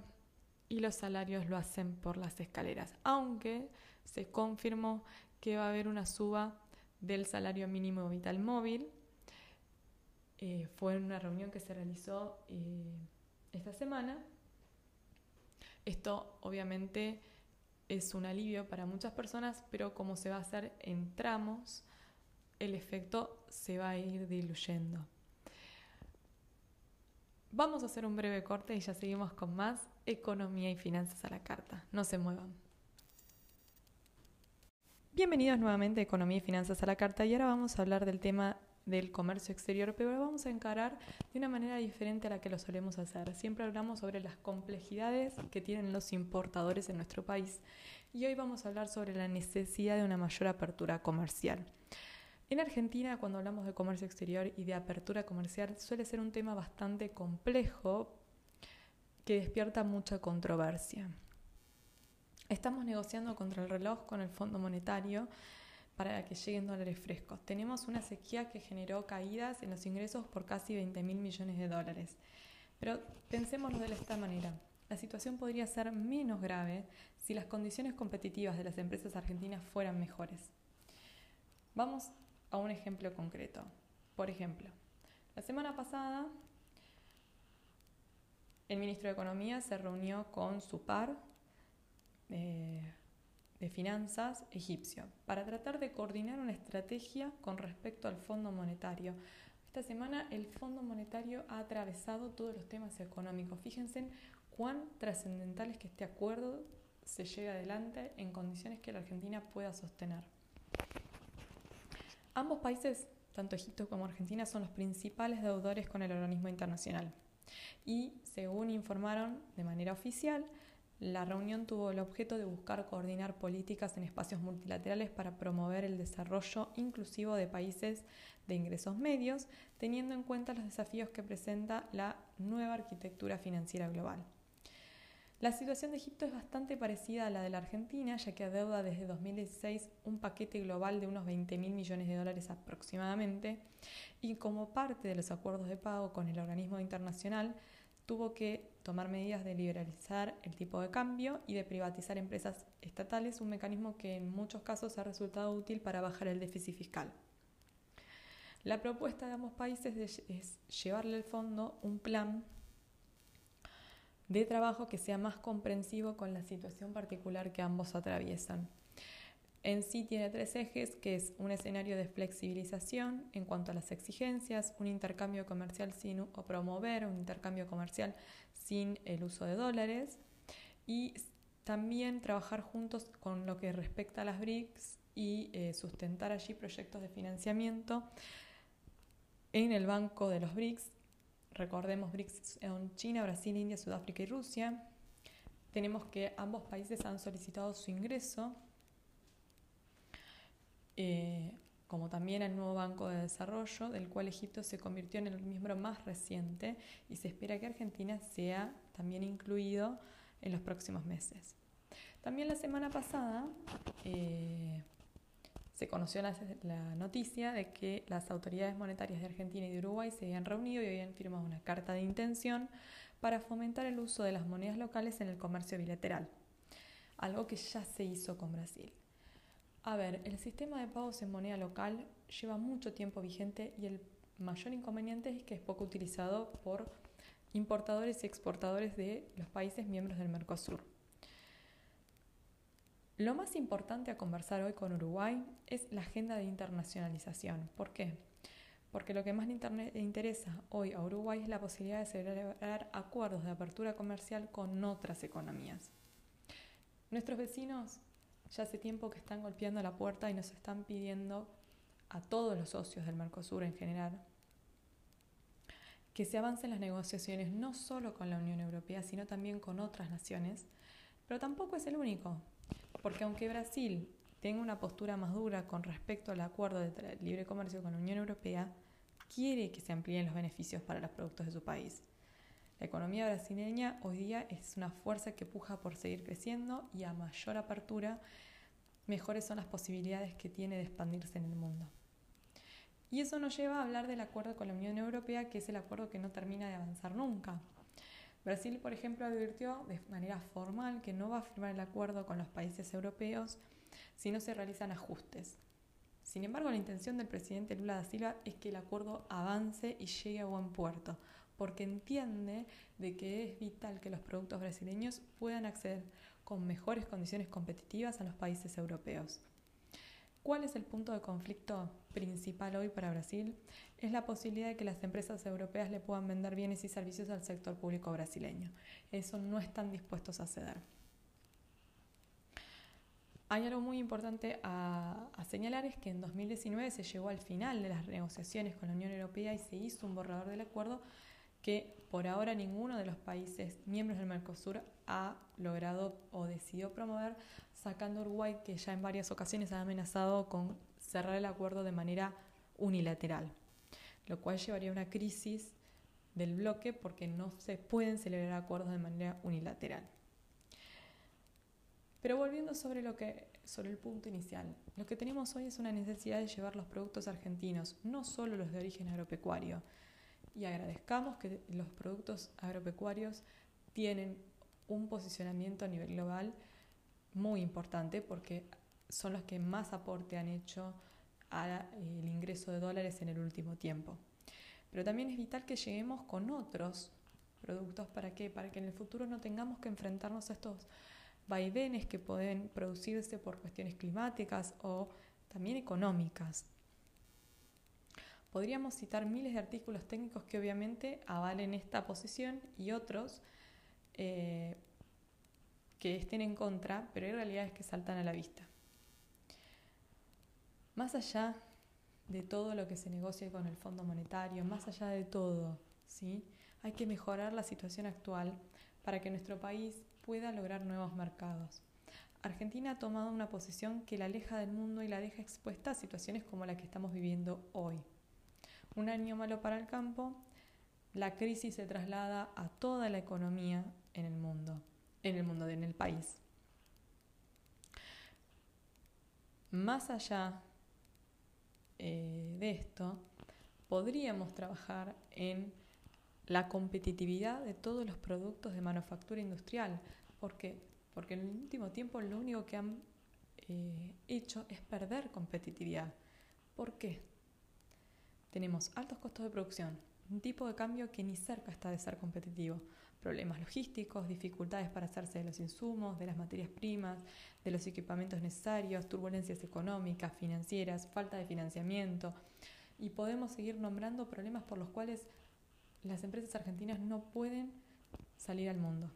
y los salarios lo hacen por las escaleras, aunque se confirmó que va a haber una suba del salario mínimo vital móvil. Eh, fue en una reunión que se realizó esta semana. Esto obviamente es un alivio para muchas personas, pero como se va a hacer en tramos, el efecto se va a ir diluyendo. Vamos a hacer un breve corte y ya seguimos con más economía y finanzas a la carta. No se muevan. Bienvenidos nuevamente a Economía y Finanzas a la Carta y ahora vamos a hablar del tema del comercio exterior, pero lo vamos a encarar de una manera diferente a la que lo solemos hacer. Siempre hablamos sobre las complejidades que tienen los importadores en nuestro país y hoy vamos a hablar sobre la necesidad de una mayor apertura comercial. En Argentina, cuando hablamos de comercio exterior y de apertura comercial, suele ser un tema bastante complejo que despierta mucha controversia. Estamos negociando contra el reloj con el Fondo Monetario para que lleguen dólares frescos. Tenemos una sequía que generó caídas en los ingresos por casi 20 mil millones de dólares. Pero pensémoslo de esta manera. La situación podría ser menos grave si las condiciones competitivas de las empresas argentinas fueran mejores. Vamos a un ejemplo concreto. Por ejemplo, la semana pasada el ministro de Economía se reunió con su par eh, de finanzas egipcio para tratar de coordinar una estrategia con respecto al Fondo Monetario. Esta semana el Fondo Monetario ha atravesado todos los temas económicos. Fíjense cuán trascendental es que este acuerdo se llegue adelante en condiciones que la Argentina pueda sostener. Ambos países, tanto Egipto como Argentina, son los principales deudores con el organismo internacional. Y según informaron de manera oficial, la reunión tuvo el objeto de buscar coordinar políticas en espacios multilaterales para promover el desarrollo inclusivo de países de ingresos medios, teniendo en cuenta los desafíos que presenta la nueva arquitectura financiera global. La situación de Egipto es bastante parecida a la de la Argentina, ya que adeuda desde 2016 un paquete global de unos 20 mil millones de dólares aproximadamente, y como parte de los acuerdos de pago con el organismo internacional, tuvo que tomar medidas de liberalizar el tipo de cambio y de privatizar empresas estatales, un mecanismo que en muchos casos ha resultado útil para bajar el déficit fiscal. La propuesta de ambos países es llevarle al fondo un plan de trabajo que sea más comprensivo con la situación particular que ambos atraviesan. En sí tiene tres ejes, que es un escenario de flexibilización en cuanto a las exigencias, un intercambio comercial sin o promover un intercambio comercial sin el uso de dólares y también trabajar juntos con lo que respecta a las BRICS y eh, sustentar allí proyectos de financiamiento en el Banco de los BRICS. Recordemos BRICS son China, Brasil, India, Sudáfrica y Rusia. Tenemos que ambos países han solicitado su ingreso eh, como también el nuevo Banco de Desarrollo, del cual Egipto se convirtió en el miembro más reciente y se espera que Argentina sea también incluido en los próximos meses. También la semana pasada eh, se conoció la, noticia de que las autoridades monetarias de Argentina y de Uruguay se habían reunido y habían firmado una carta de intención para fomentar el uso de las monedas locales en el comercio bilateral, algo que ya se hizo con Brasil. A ver, el sistema de pagos en moneda local lleva mucho tiempo vigente y el mayor inconveniente es que es poco utilizado por importadores y exportadores de los países miembros del Mercosur. Lo más importante a conversar hoy con Uruguay es la agenda de internacionalización. ¿Por qué? Porque lo que más le interesa hoy a Uruguay es la posibilidad de celebrar acuerdos de apertura comercial con otras economías. Nuestros vecinos ya hace tiempo que están golpeando la puerta y nos están pidiendo a todos los socios del Mercosur en general que se avancen las negociaciones no solo con la Unión Europea, sino también con otras naciones. Pero tampoco es el único, porque aunque Brasil tenga una postura más dura con respecto al acuerdo de libre comercio con la Unión Europea, quiere que se amplíen los beneficios para los productos de su país. La economía brasileña hoy día es una fuerza que puja por seguir creciendo y a mayor apertura, mejores son las posibilidades que tiene de expandirse en el mundo. Y eso nos lleva a hablar del acuerdo con la Unión Europea, que es el acuerdo que no termina de avanzar nunca. Brasil, por ejemplo, advirtió de manera formal que no va a firmar el acuerdo con los países europeos si no se realizan ajustes. Sin embargo, la intención del presidente Lula da Silva es que el acuerdo avance y llegue a buen puerto, porque entiende de que es vital que los productos brasileños puedan acceder con mejores condiciones competitivas a los países europeos. ¿Cuál es el punto de conflicto principal hoy para Brasil? Es la posibilidad de que las empresas europeas le puedan vender bienes y servicios al sector público brasileño. Eso no están dispuestos a ceder. Hay algo muy importante a, señalar, es que en 2019 se llegó al final de las negociaciones con la Unión Europea y se hizo un borrador del acuerdo que por ahora ninguno de los países miembros del Mercosur ha logrado o decidió promover, sacando Uruguay, que ya en varias ocasiones ha amenazado con cerrar el acuerdo de manera unilateral, lo cual llevaría a una crisis del bloque porque no se pueden celebrar acuerdos de manera unilateral. Pero volviendo sobre, lo que, sobre el punto inicial, lo que tenemos hoy es una necesidad de llevar los productos argentinos, no solo los de origen agropecuario, y agradezcamos que los productos agropecuarios tienen un posicionamiento a nivel global muy importante porque son los que más aporte han hecho al ingreso de dólares en el último tiempo. Pero también es vital que lleguemos con otros productos para qué? Para que en el futuro no tengamos que enfrentarnos a estos vaivenes que pueden producirse por cuestiones climáticas o también económicas. Podríamos citar miles de artículos técnicos que obviamente avalen esta posición y otros eh, que estén en contra, pero hay realidades que saltan a la vista. Más allá de todo lo que se negocie con el Fondo Monetario, más allá de todo, ¿sí? hay que mejorar la situación actual para que nuestro país pueda lograr nuevos mercados. Argentina ha tomado una posición que la aleja del mundo y la deja expuesta a situaciones como la que estamos viviendo hoy. Un año malo para el campo, la crisis se traslada a toda la economía en el mundo, en el mundo, en el país. Más allá eh, de esto, podríamos trabajar en la competitividad de todos los productos de manufactura industrial. ¿Por qué? Porque en el último tiempo lo único que han eh, hecho es perder competitividad. ¿Por qué? Tenemos altos costos de producción, un tipo de cambio que ni cerca está de ser competitivo, problemas logísticos, dificultades para hacerse de los insumos, de las materias primas, de los equipamientos necesarios, turbulencias económicas, financieras, falta de financiamiento. Y podemos seguir nombrando problemas por los cuales las empresas argentinas no pueden salir al mundo.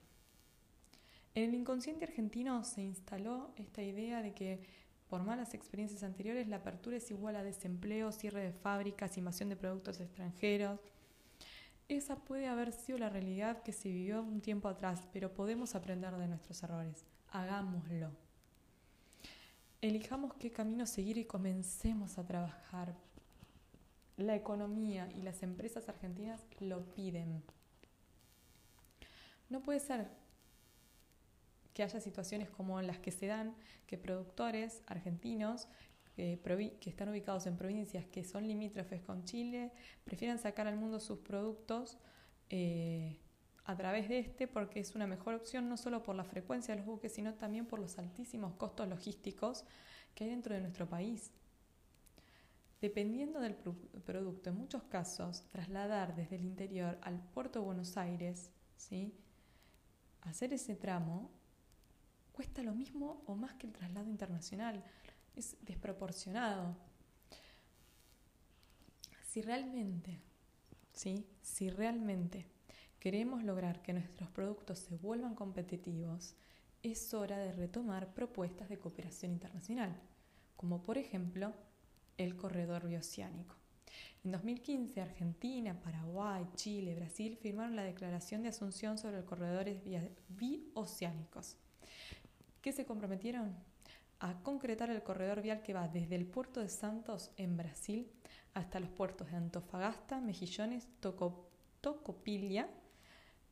En el inconsciente argentino se instaló esta idea de que por malas experiencias anteriores la apertura es igual a desempleo, cierre de fábricas, invasión de productos extranjeros. Esa puede haber sido la realidad que se vivió un tiempo atrás, pero podemos aprender de nuestros errores. Hagámoslo. Elijamos qué camino seguir y comencemos a trabajar la economía y las empresas argentinas lo piden. No puede ser que haya situaciones como las que se dan, que productores argentinos que están ubicados en provincias que son limítrofes con Chile prefieran sacar al mundo sus productos eh, a través de este porque es una mejor opción no solo por la frecuencia de los buques, sino también por los altísimos costos logísticos que hay dentro de nuestro país. Dependiendo del producto, en muchos casos, trasladar desde el interior al puerto de Buenos Aires, ¿sí? hacer ese tramo, cuesta lo mismo o más que el traslado internacional. Es desproporcionado. Si realmente, ¿sí? si realmente queremos lograr que nuestros productos se vuelvan competitivos, es hora de retomar propuestas de cooperación internacional, como por ejemplo el corredor bioceánico. En 2015, Argentina, Paraguay, Chile, Brasil firmaron la Declaración de Asunción sobre los corredores bioceánicos. ¿Qué se comprometieron? A concretar el corredor vial que va desde el puerto de Santos en Brasil hasta los puertos de Antofagasta, Mejillones, Tocopilla,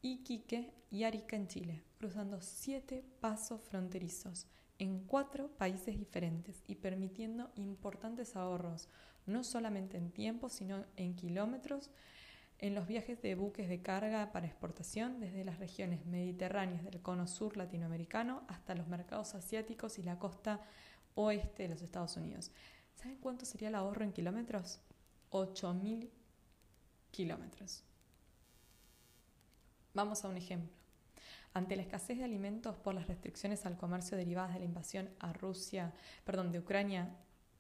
Iquique y Arica en Chile, cruzando siete pasos fronterizos en cuatro países diferentes y permitiendo importantes ahorros, no solamente en tiempo, sino en kilómetros, en los viajes de buques de carga para exportación desde las regiones mediterráneas del cono sur latinoamericano hasta los mercados asiáticos y la costa oeste de los Estados Unidos. ¿Saben cuánto sería el ahorro en kilómetros? 8.000 kilómetros. Vamos a un ejemplo. Ante la escasez de alimentos por las restricciones al comercio derivadas de la invasión a Rusia, perdón, de Ucrania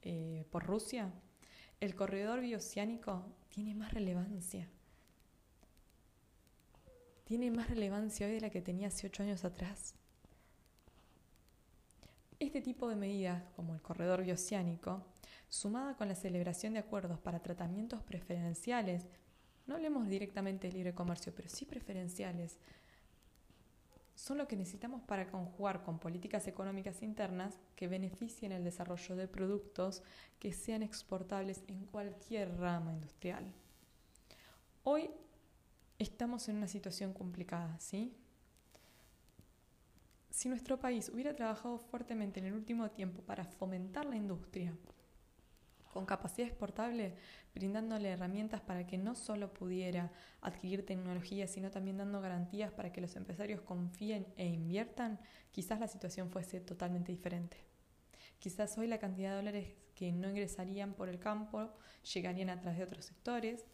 eh, por Rusia, el corredor bioceánico tiene más relevancia. Tiene más relevancia hoy de la que tenía hace ocho años atrás. Este tipo de medidas, como el corredor bioceánico, sumada con la celebración de acuerdos para tratamientos preferenciales, no hablemos directamente de libre comercio, pero sí preferenciales, son lo que necesitamos para conjugar con políticas económicas internas que beneficien el desarrollo de productos que sean exportables en cualquier rama industrial. Hoy estamos en una situación complicada, ¿sí? Si nuestro país hubiera trabajado fuertemente en el último tiempo para fomentar la industria, con capacidad exportable, brindándole herramientas para que no solo pudiera adquirir tecnología, sino también dando garantías para que los empresarios confíen e inviertan, quizás la situación fuese totalmente diferente. Quizás hoy la cantidad de dólares que no ingresarían por el campo llegarían a través de otros sectores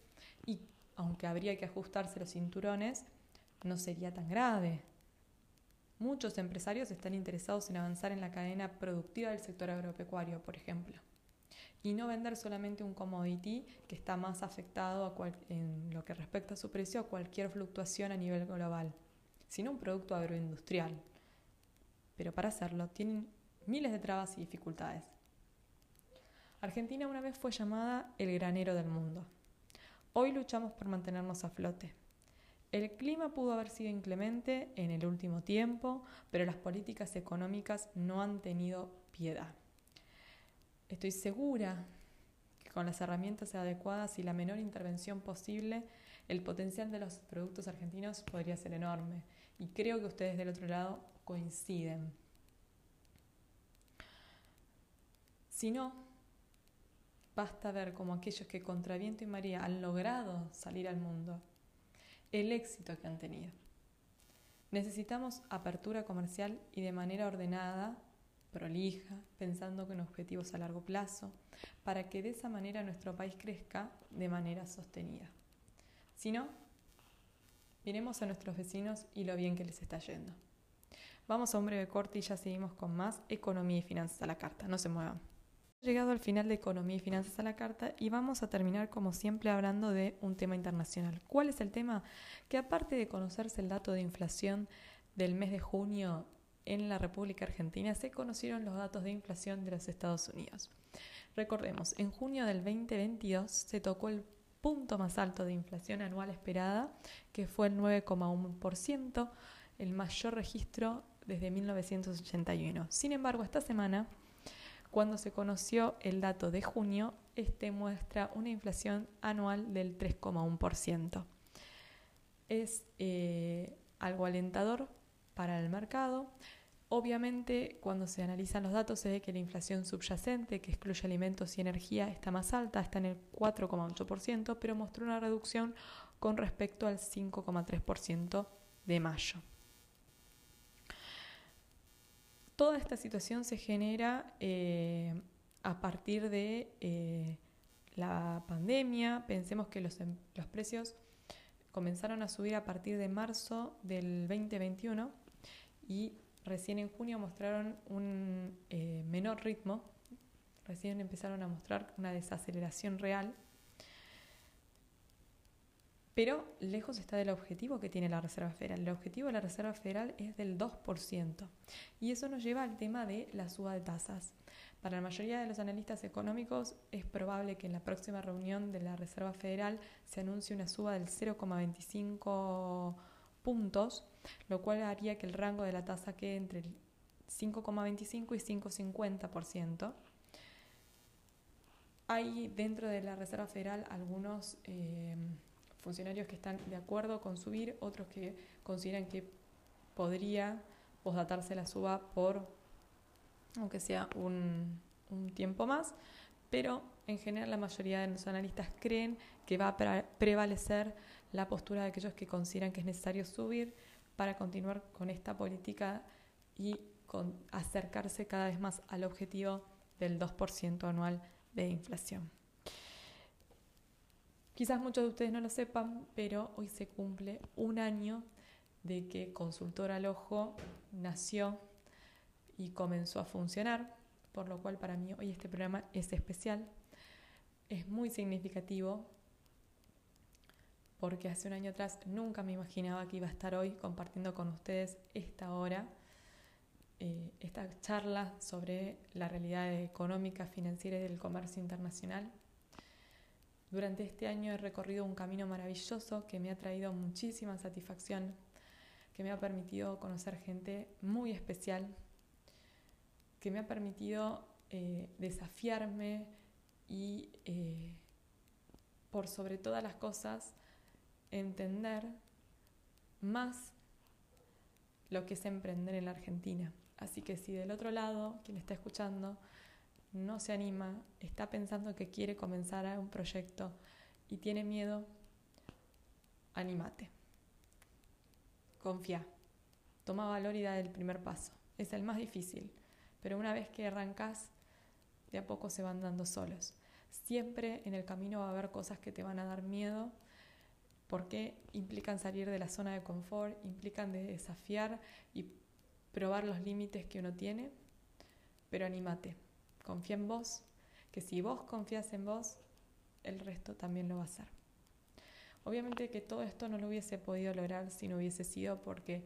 y aunque habría que ajustarse los cinturones, no sería tan grave. Muchos empresarios están interesados en avanzar en la cadena productiva del sector agropecuario, por ejemplo, y no vender solamente un commodity que está más afectado en lo que respecta a su precio a cualquier fluctuación a nivel global, sino un producto agroindustrial. Pero para hacerlo tienen miles de trabas y dificultades. Argentina una vez fue llamada el granero del mundo. Hoy luchamos por mantenernos a flote. El clima pudo haber sido inclemente en el último tiempo, pero las políticas económicas no han tenido piedad. Estoy segura que con las herramientas adecuadas y la menor intervención posible, el potencial de los productos argentinos podría ser enorme. Y creo que ustedes del otro lado coinciden. Si no, basta ver cómo aquellos que contra viento y María han logrado salir al mundo el éxito que han tenido. Necesitamos apertura comercial y de manera ordenada, prolija, pensando con objetivos a largo plazo, para que de esa manera nuestro país crezca de manera sostenida. Si no, miremos a nuestros vecinos y lo bien que les está yendo. Vamos a un breve corte y ya seguimos con más economía y finanzas a la carta. No se muevan llegado al final de Economía y Finanzas a la Carta y vamos a terminar como siempre hablando de un tema internacional. ¿Cuál es el tema? Que aparte de conocerse el dato de inflación del mes de junio en la República Argentina, se conocieron los datos de inflación de los Estados Unidos. Recordemos, en junio del 2022 se tocó el punto más alto de inflación anual esperada, que fue el 9,1%, el mayor registro desde 1981. Sin embargo, esta semana cuando se conoció el dato de junio, este muestra una inflación anual del 3,1%. Es eh, algo alentador para el mercado. Obviamente, cuando se analizan los datos, se ve que la inflación subyacente, que excluye alimentos y energía, está más alta, está en el 4,8%, pero mostró una reducción con respecto al 5,3% de mayo. Toda esta situación se genera eh, a partir de eh, la pandemia. Pensemos que los, em, los, precios comenzaron a subir a partir de marzo del 2021 y recién en junio mostraron un eh, menor ritmo. Recién empezaron a mostrar una desaceleración real pero lejos está del objetivo que tiene la Reserva Federal. El objetivo de la Reserva Federal es del 2%. Y eso nos lleva al tema de la suba de tasas. Para la mayoría de los analistas económicos es probable que en la próxima reunión de la Reserva Federal se anuncie una suba del 0,25 puntos, lo cual haría que el rango de la tasa quede entre el 5,25 y 5,50%. Hay dentro de la Reserva Federal algunos... Eh, funcionarios que están de acuerdo con subir, otros que consideran que podría posdatarse la suba por, aunque sea un, tiempo más, pero en general la mayoría de los analistas creen que va a prevalecer la postura de aquellos que consideran que es necesario subir para continuar con esta política y con acercarse cada vez más al objetivo del 2% anual de inflación. Quizás muchos de ustedes no lo sepan, pero hoy se cumple un año de que Consultor al Ojo nació y comenzó a funcionar, por lo cual para mí hoy este programa es especial, es muy significativo, porque hace un año atrás nunca me imaginaba que iba a estar hoy compartiendo con ustedes esta hora, eh, esta charla sobre la realidad económica, financiera y del comercio internacional durante este año he recorrido un camino maravilloso que me ha traído muchísima satisfacción, que me ha permitido conocer gente muy especial, que me ha permitido eh, desafiarme y, eh, por sobre todas las cosas, entender más lo que es emprender en la Argentina. Así que si del otro lado, quien está escuchando, no se anima, está pensando que quiere comenzar un proyecto y tiene miedo, anímate. Confía. Toma valor y da el primer paso. Es el más difícil, pero una vez que arrancas, de a poco se van dando solos. Siempre en el camino va a haber cosas que te van a dar miedo porque implican salir de la zona de confort, implican desafiar y probar los límites que uno tiene, pero anímate, confía en vos, que si vos confías en vos, el resto también lo va a hacer. Obviamente que todo esto no lo hubiese podido lograr si no hubiese sido porque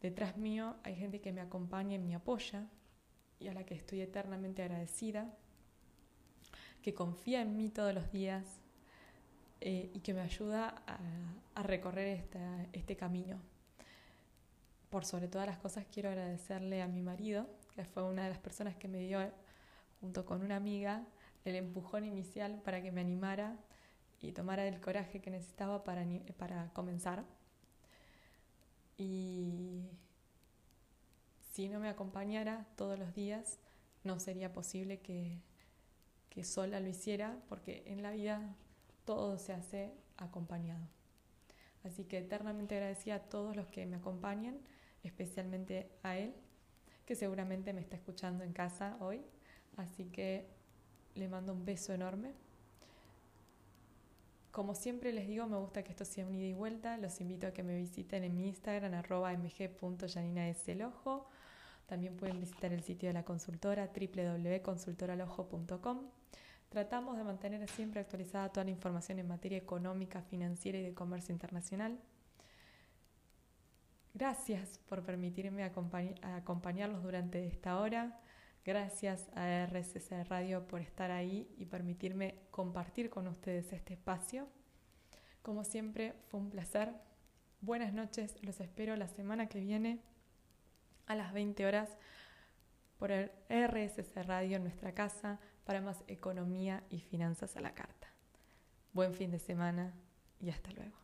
detrás mío hay gente que me acompaña y me apoya y a la que estoy eternamente agradecida, que confía en mí todos los días eh, y que me ayuda a, recorrer este camino. Por sobre todas las cosas quiero agradecerle a mi marido, que fue una de las personas que me dio, junto con una amiga, el empujón inicial para que me animara y tomara el coraje que necesitaba para, para comenzar. Y si no me acompañara todos los días, no sería posible que, que sola lo hiciera, porque en la vida todo se hace acompañado. Así que eternamente agradecida a todos los que me acompañan, especialmente a él, que seguramente me está escuchando en casa hoy. Así que le mando un beso enorme. Como siempre les digo, me gusta que esto sea un ida y vuelta. Los invito a que me visiten en mi Instagram, arroba. También pueden visitar el sitio de la consultora, www.consultoralojo.com. Tratamos de mantener siempre actualizada toda la información en materia económica, financiera y de comercio internacional. Gracias por permitirme acompañarlos durante esta hora. Gracias a RCC Radio por estar ahí y permitirme compartir con ustedes este espacio. Como siempre, fue un placer. Buenas noches, los espero la semana que viene a las 20 horas por el RSC Radio en nuestra casa para más economía y finanzas a la carta. Buen fin de semana y hasta luego.